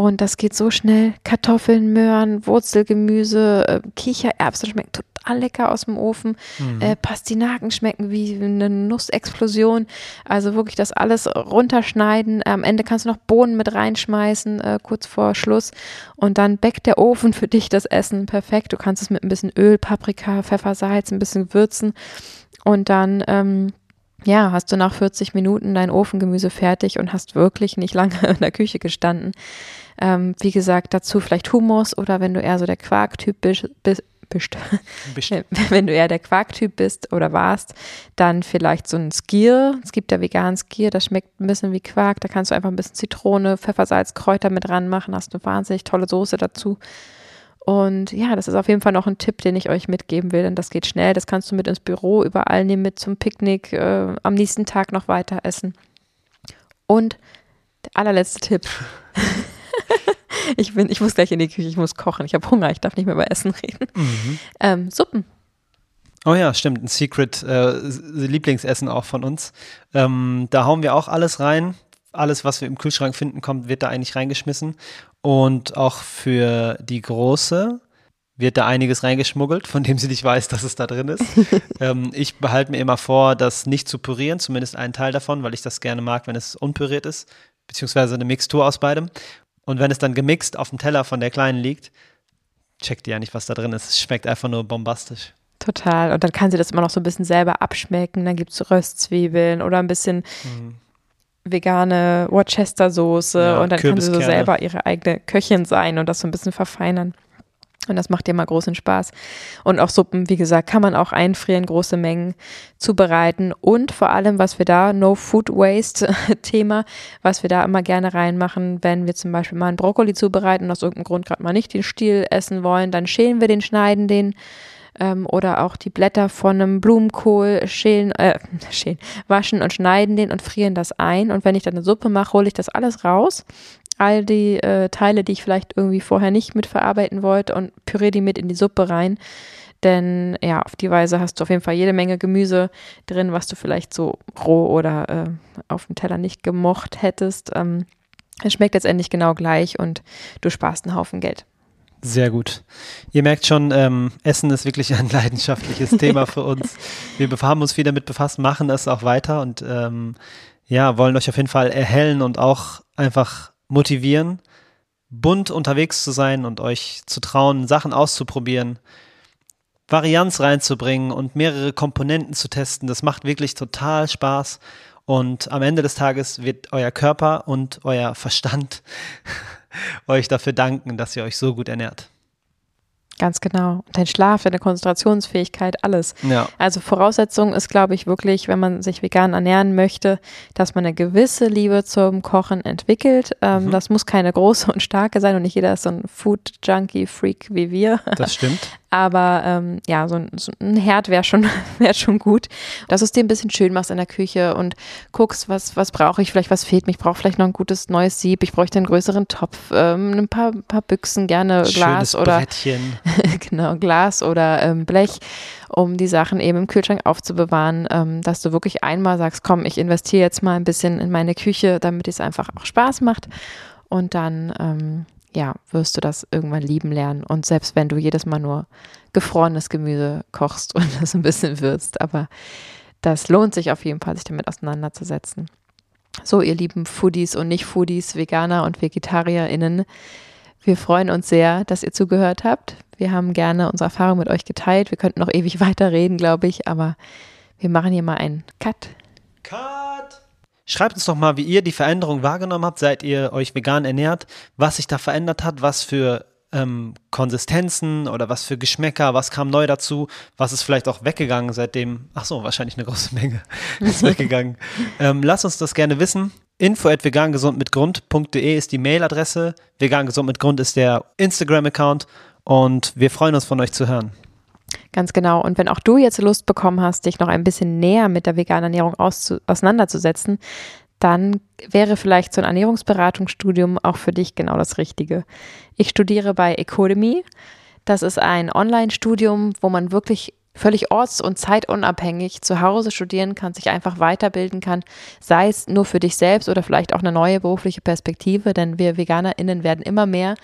Und das geht so schnell. Kartoffeln, Möhren, Wurzelgemüse, äh, Kichererbsen schmecken total lecker aus dem Ofen. Mhm. Äh, Pastinaken schmecken wie eine Nussexplosion. Also wirklich das alles runterschneiden. Am Ende kannst du noch Bohnen mit reinschmeißen, äh, kurz vor Schluss. Und dann bäckt der Ofen <laughs> für dich das Essen perfekt. Du kannst es mit ein bisschen Öl, Paprika, Pfeffer, Salz, ein bisschen würzen. Und dann, ähm, ja, hast du nach 40 Minuten dein Ofengemüse fertig und hast wirklich nicht lange <laughs> in der Küche gestanden. Ähm, wie gesagt, dazu vielleicht Hummus oder wenn du eher so der Quarktyp bist, bist, bist wenn du eher der Quarktyp bist oder warst, dann vielleicht so ein Skier. Es gibt ja veganen Skier, das schmeckt ein bisschen wie Quark. Da kannst du einfach ein bisschen Zitrone, Pfeffersalz, Kräuter mit ranmachen. Hast eine wahnsinnig tolle Soße dazu. Und ja, das ist auf jeden Fall noch ein Tipp, den ich euch mitgeben will, denn das geht schnell. Das kannst du mit ins Büro überall nehmen, mit zum Picknick, äh, am nächsten Tag noch weiter essen. Und der allerletzte Tipp. <laughs> ich, bin, ich muss gleich in die Küche, ich muss kochen. Ich habe Hunger, ich darf nicht mehr über Essen reden. Mhm. Ähm, Suppen. Oh ja, stimmt. Ein Secret äh, Lieblingsessen auch von uns. Ähm, da hauen wir auch alles rein. Alles, was wir im Kühlschrank finden, kommt, wird da eigentlich reingeschmissen. Und auch für die Große wird da einiges reingeschmuggelt, von dem sie nicht weiß, dass es da drin ist. <laughs> ähm, ich behalte mir immer vor, das nicht zu pürieren, zumindest einen Teil davon, weil ich das gerne mag, wenn es unpüriert ist, beziehungsweise eine Mixtur aus beidem. Und wenn es dann gemixt auf dem Teller von der Kleinen liegt, checkt die ja nicht, was da drin ist. Es schmeckt einfach nur bombastisch. Total. Und dann kann sie das immer noch so ein bisschen selber abschmecken. Dann gibt es Röstzwiebeln oder ein bisschen Mhm. Vegane Worcester-Soße. Ja, und dann kann sie so selber ihre eigene Köchin sein und das so ein bisschen verfeinern. Und das macht ihr mal großen Spaß. Und auch Suppen, wie gesagt, kann man auch einfrieren, große Mengen zubereiten. Und vor allem, was wir da, No Food Waste <laughs> Thema, was wir da immer gerne reinmachen, wenn wir zum Beispiel mal einen Brokkoli zubereiten und aus irgendeinem Grund gerade mal nicht den Stiel essen wollen, dann schälen wir den, schneiden den. Ähm, oder auch die Blätter von einem Blumenkohl schälen, äh, <laughs> schälen, waschen und schneiden den und frieren das ein. Und wenn ich dann eine Suppe mache, hole ich das alles raus all die äh, Teile, die ich vielleicht irgendwie vorher nicht mitverarbeiten wollte und püriere die mit in die Suppe rein. Denn ja, auf die Weise hast du auf jeden Fall jede Menge Gemüse drin, was du vielleicht so roh oder äh, auf dem Teller nicht gemocht hättest. Ähm, es schmeckt letztendlich genau gleich und du sparst einen Haufen Geld. Sehr gut. Ihr merkt schon, ähm, Essen ist wirklich ein <laughs> leidenschaftliches Thema für uns. Wir haben uns viel damit befasst, machen das auch weiter und ähm, ja, wollen euch auf jeden Fall erhellen und auch einfach motivieren, bunt unterwegs zu sein und euch zu trauen, Sachen auszuprobieren, Varianz reinzubringen und mehrere Komponenten zu testen. Das macht wirklich total Spaß. Und am Ende des Tages wird euer Körper und euer Verstand <laughs> <laughs> euch dafür danken, dass ihr euch so gut ernährt. Ganz genau. Dein Schlaf, deine Konzentrationsfähigkeit, alles. Ja. Also Voraussetzung ist, glaube ich, wirklich, wenn man sich vegan ernähren möchte, dass man eine gewisse Liebe zum Kochen entwickelt. Ähm, mhm. Das muss keine große und starke sein und nicht jeder ist so ein Food-Junkie-Freak wie wir. Das stimmt. <laughs> Aber ähm, ja, so ein, so ein Herd wäre schon, <laughs> wär schon gut. Dass du es dir ein bisschen schön machst in der Küche und guckst, was, was brauche ich, vielleicht was fehlt mir. Ich brauche vielleicht noch ein gutes neues Sieb. Ich bräuchte einen größeren Topf, ähm, ein paar, paar Büchsen, gerne Glas Schönes oder Brettchen. <laughs> genau, Glas oder ähm, Blech, um die Sachen eben im Kühlschrank aufzubewahren, ähm, dass du wirklich einmal sagst, komm, ich investiere jetzt mal ein bisschen in meine Küche, damit es einfach auch Spaß macht. Und dann ähm, ja, wirst du das irgendwann lieben lernen. Und selbst wenn du jedes Mal nur gefrorenes Gemüse kochst <laughs> und das ein bisschen würzt, aber das lohnt sich auf jeden Fall, sich damit auseinanderzusetzen. So, ihr lieben Foodies und Nicht-Foodies, Veganer und VegetarierInnen, wir freuen uns sehr, dass ihr zugehört habt. Wir haben gerne unsere Erfahrung mit euch geteilt. Wir könnten noch ewig <laughs> weiterreden, glaube ich, aber wir machen hier mal einen Cut. Cut! Schreibt uns doch mal, wie ihr die Veränderung wahrgenommen habt, seit ihr euch vegan ernährt, was sich da verändert hat, was für ähm, Konsistenzen oder was für Geschmäcker, was kam neu dazu, was ist vielleicht auch weggegangen seitdem. Ach so, wahrscheinlich eine große Menge <laughs> ist weggegangen. <laughs> ähm, lasst uns das gerne wissen. Info at vegangesundmitgrund.de ist die Mailadresse. Vegan gesund mit Grund ist der Instagram-Account und wir freuen uns von euch zu hören. Ganz genau. Und wenn auch du jetzt Lust bekommen hast, dich noch ein bisschen näher mit der veganen Ernährung auseinanderzusetzen, dann wäre vielleicht so ein Ernährungsberatungsstudium auch für dich genau das Richtige. Ich studiere bei Ecodemy. Das ist ein Online-Studium, wo man wirklich völlig orts- und zeitunabhängig zu Hause studieren kann, sich einfach weiterbilden kann, sei es nur für dich selbst oder vielleicht auch eine neue berufliche Perspektive, denn wir VeganerInnen werden immer mehr,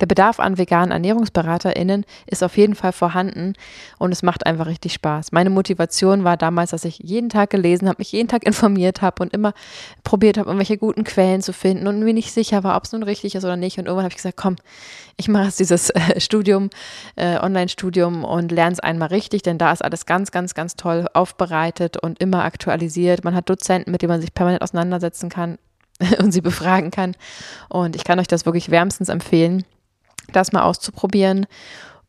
der Bedarf an veganen ErnährungsberaterInnen ist auf jeden Fall vorhanden und es macht einfach richtig Spaß. Meine Motivation war damals, dass ich jeden Tag gelesen habe, mich jeden Tag informiert habe und immer probiert habe, irgendwelche guten Quellen zu finden und mir nicht sicher war, ob es nun richtig ist oder nicht. Und irgendwann habe ich gesagt, komm, ich mache jetzt dieses äh, Studium, äh, Online-Studium und lerne es einmal richtig, denn da ist alles ganz, ganz, ganz toll aufbereitet und immer aktualisiert. Man hat Dozenten, mit denen man sich permanent auseinandersetzen kann <laughs> und sie befragen kann. Und ich kann euch das wirklich wärmstens empfehlen das mal auszuprobieren.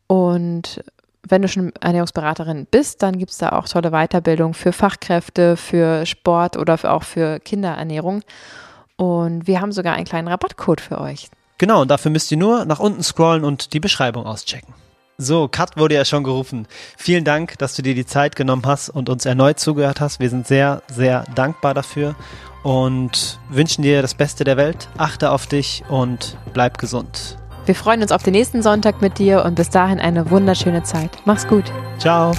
Und wenn du schon Ernährungsberaterin bist, dann gibt es da auch tolle Weiterbildung für Fachkräfte, für Sport oder auch für Kinderernährung. Und wir haben sogar einen kleinen Rabattcode für euch. Genau, und dafür müsst ihr nur nach unten scrollen und die Beschreibung auschecken. So, Kat wurde ja schon gerufen. Vielen Dank, dass du dir die Zeit genommen hast und uns erneut zugehört hast. Wir sind sehr, sehr dankbar dafür und wünschen dir das Beste der Welt. Achte auf dich und bleib gesund. Wir freuen uns auf den nächsten Sonntag mit dir und bis dahin eine wunderschöne Zeit. Mach's gut. Ciao.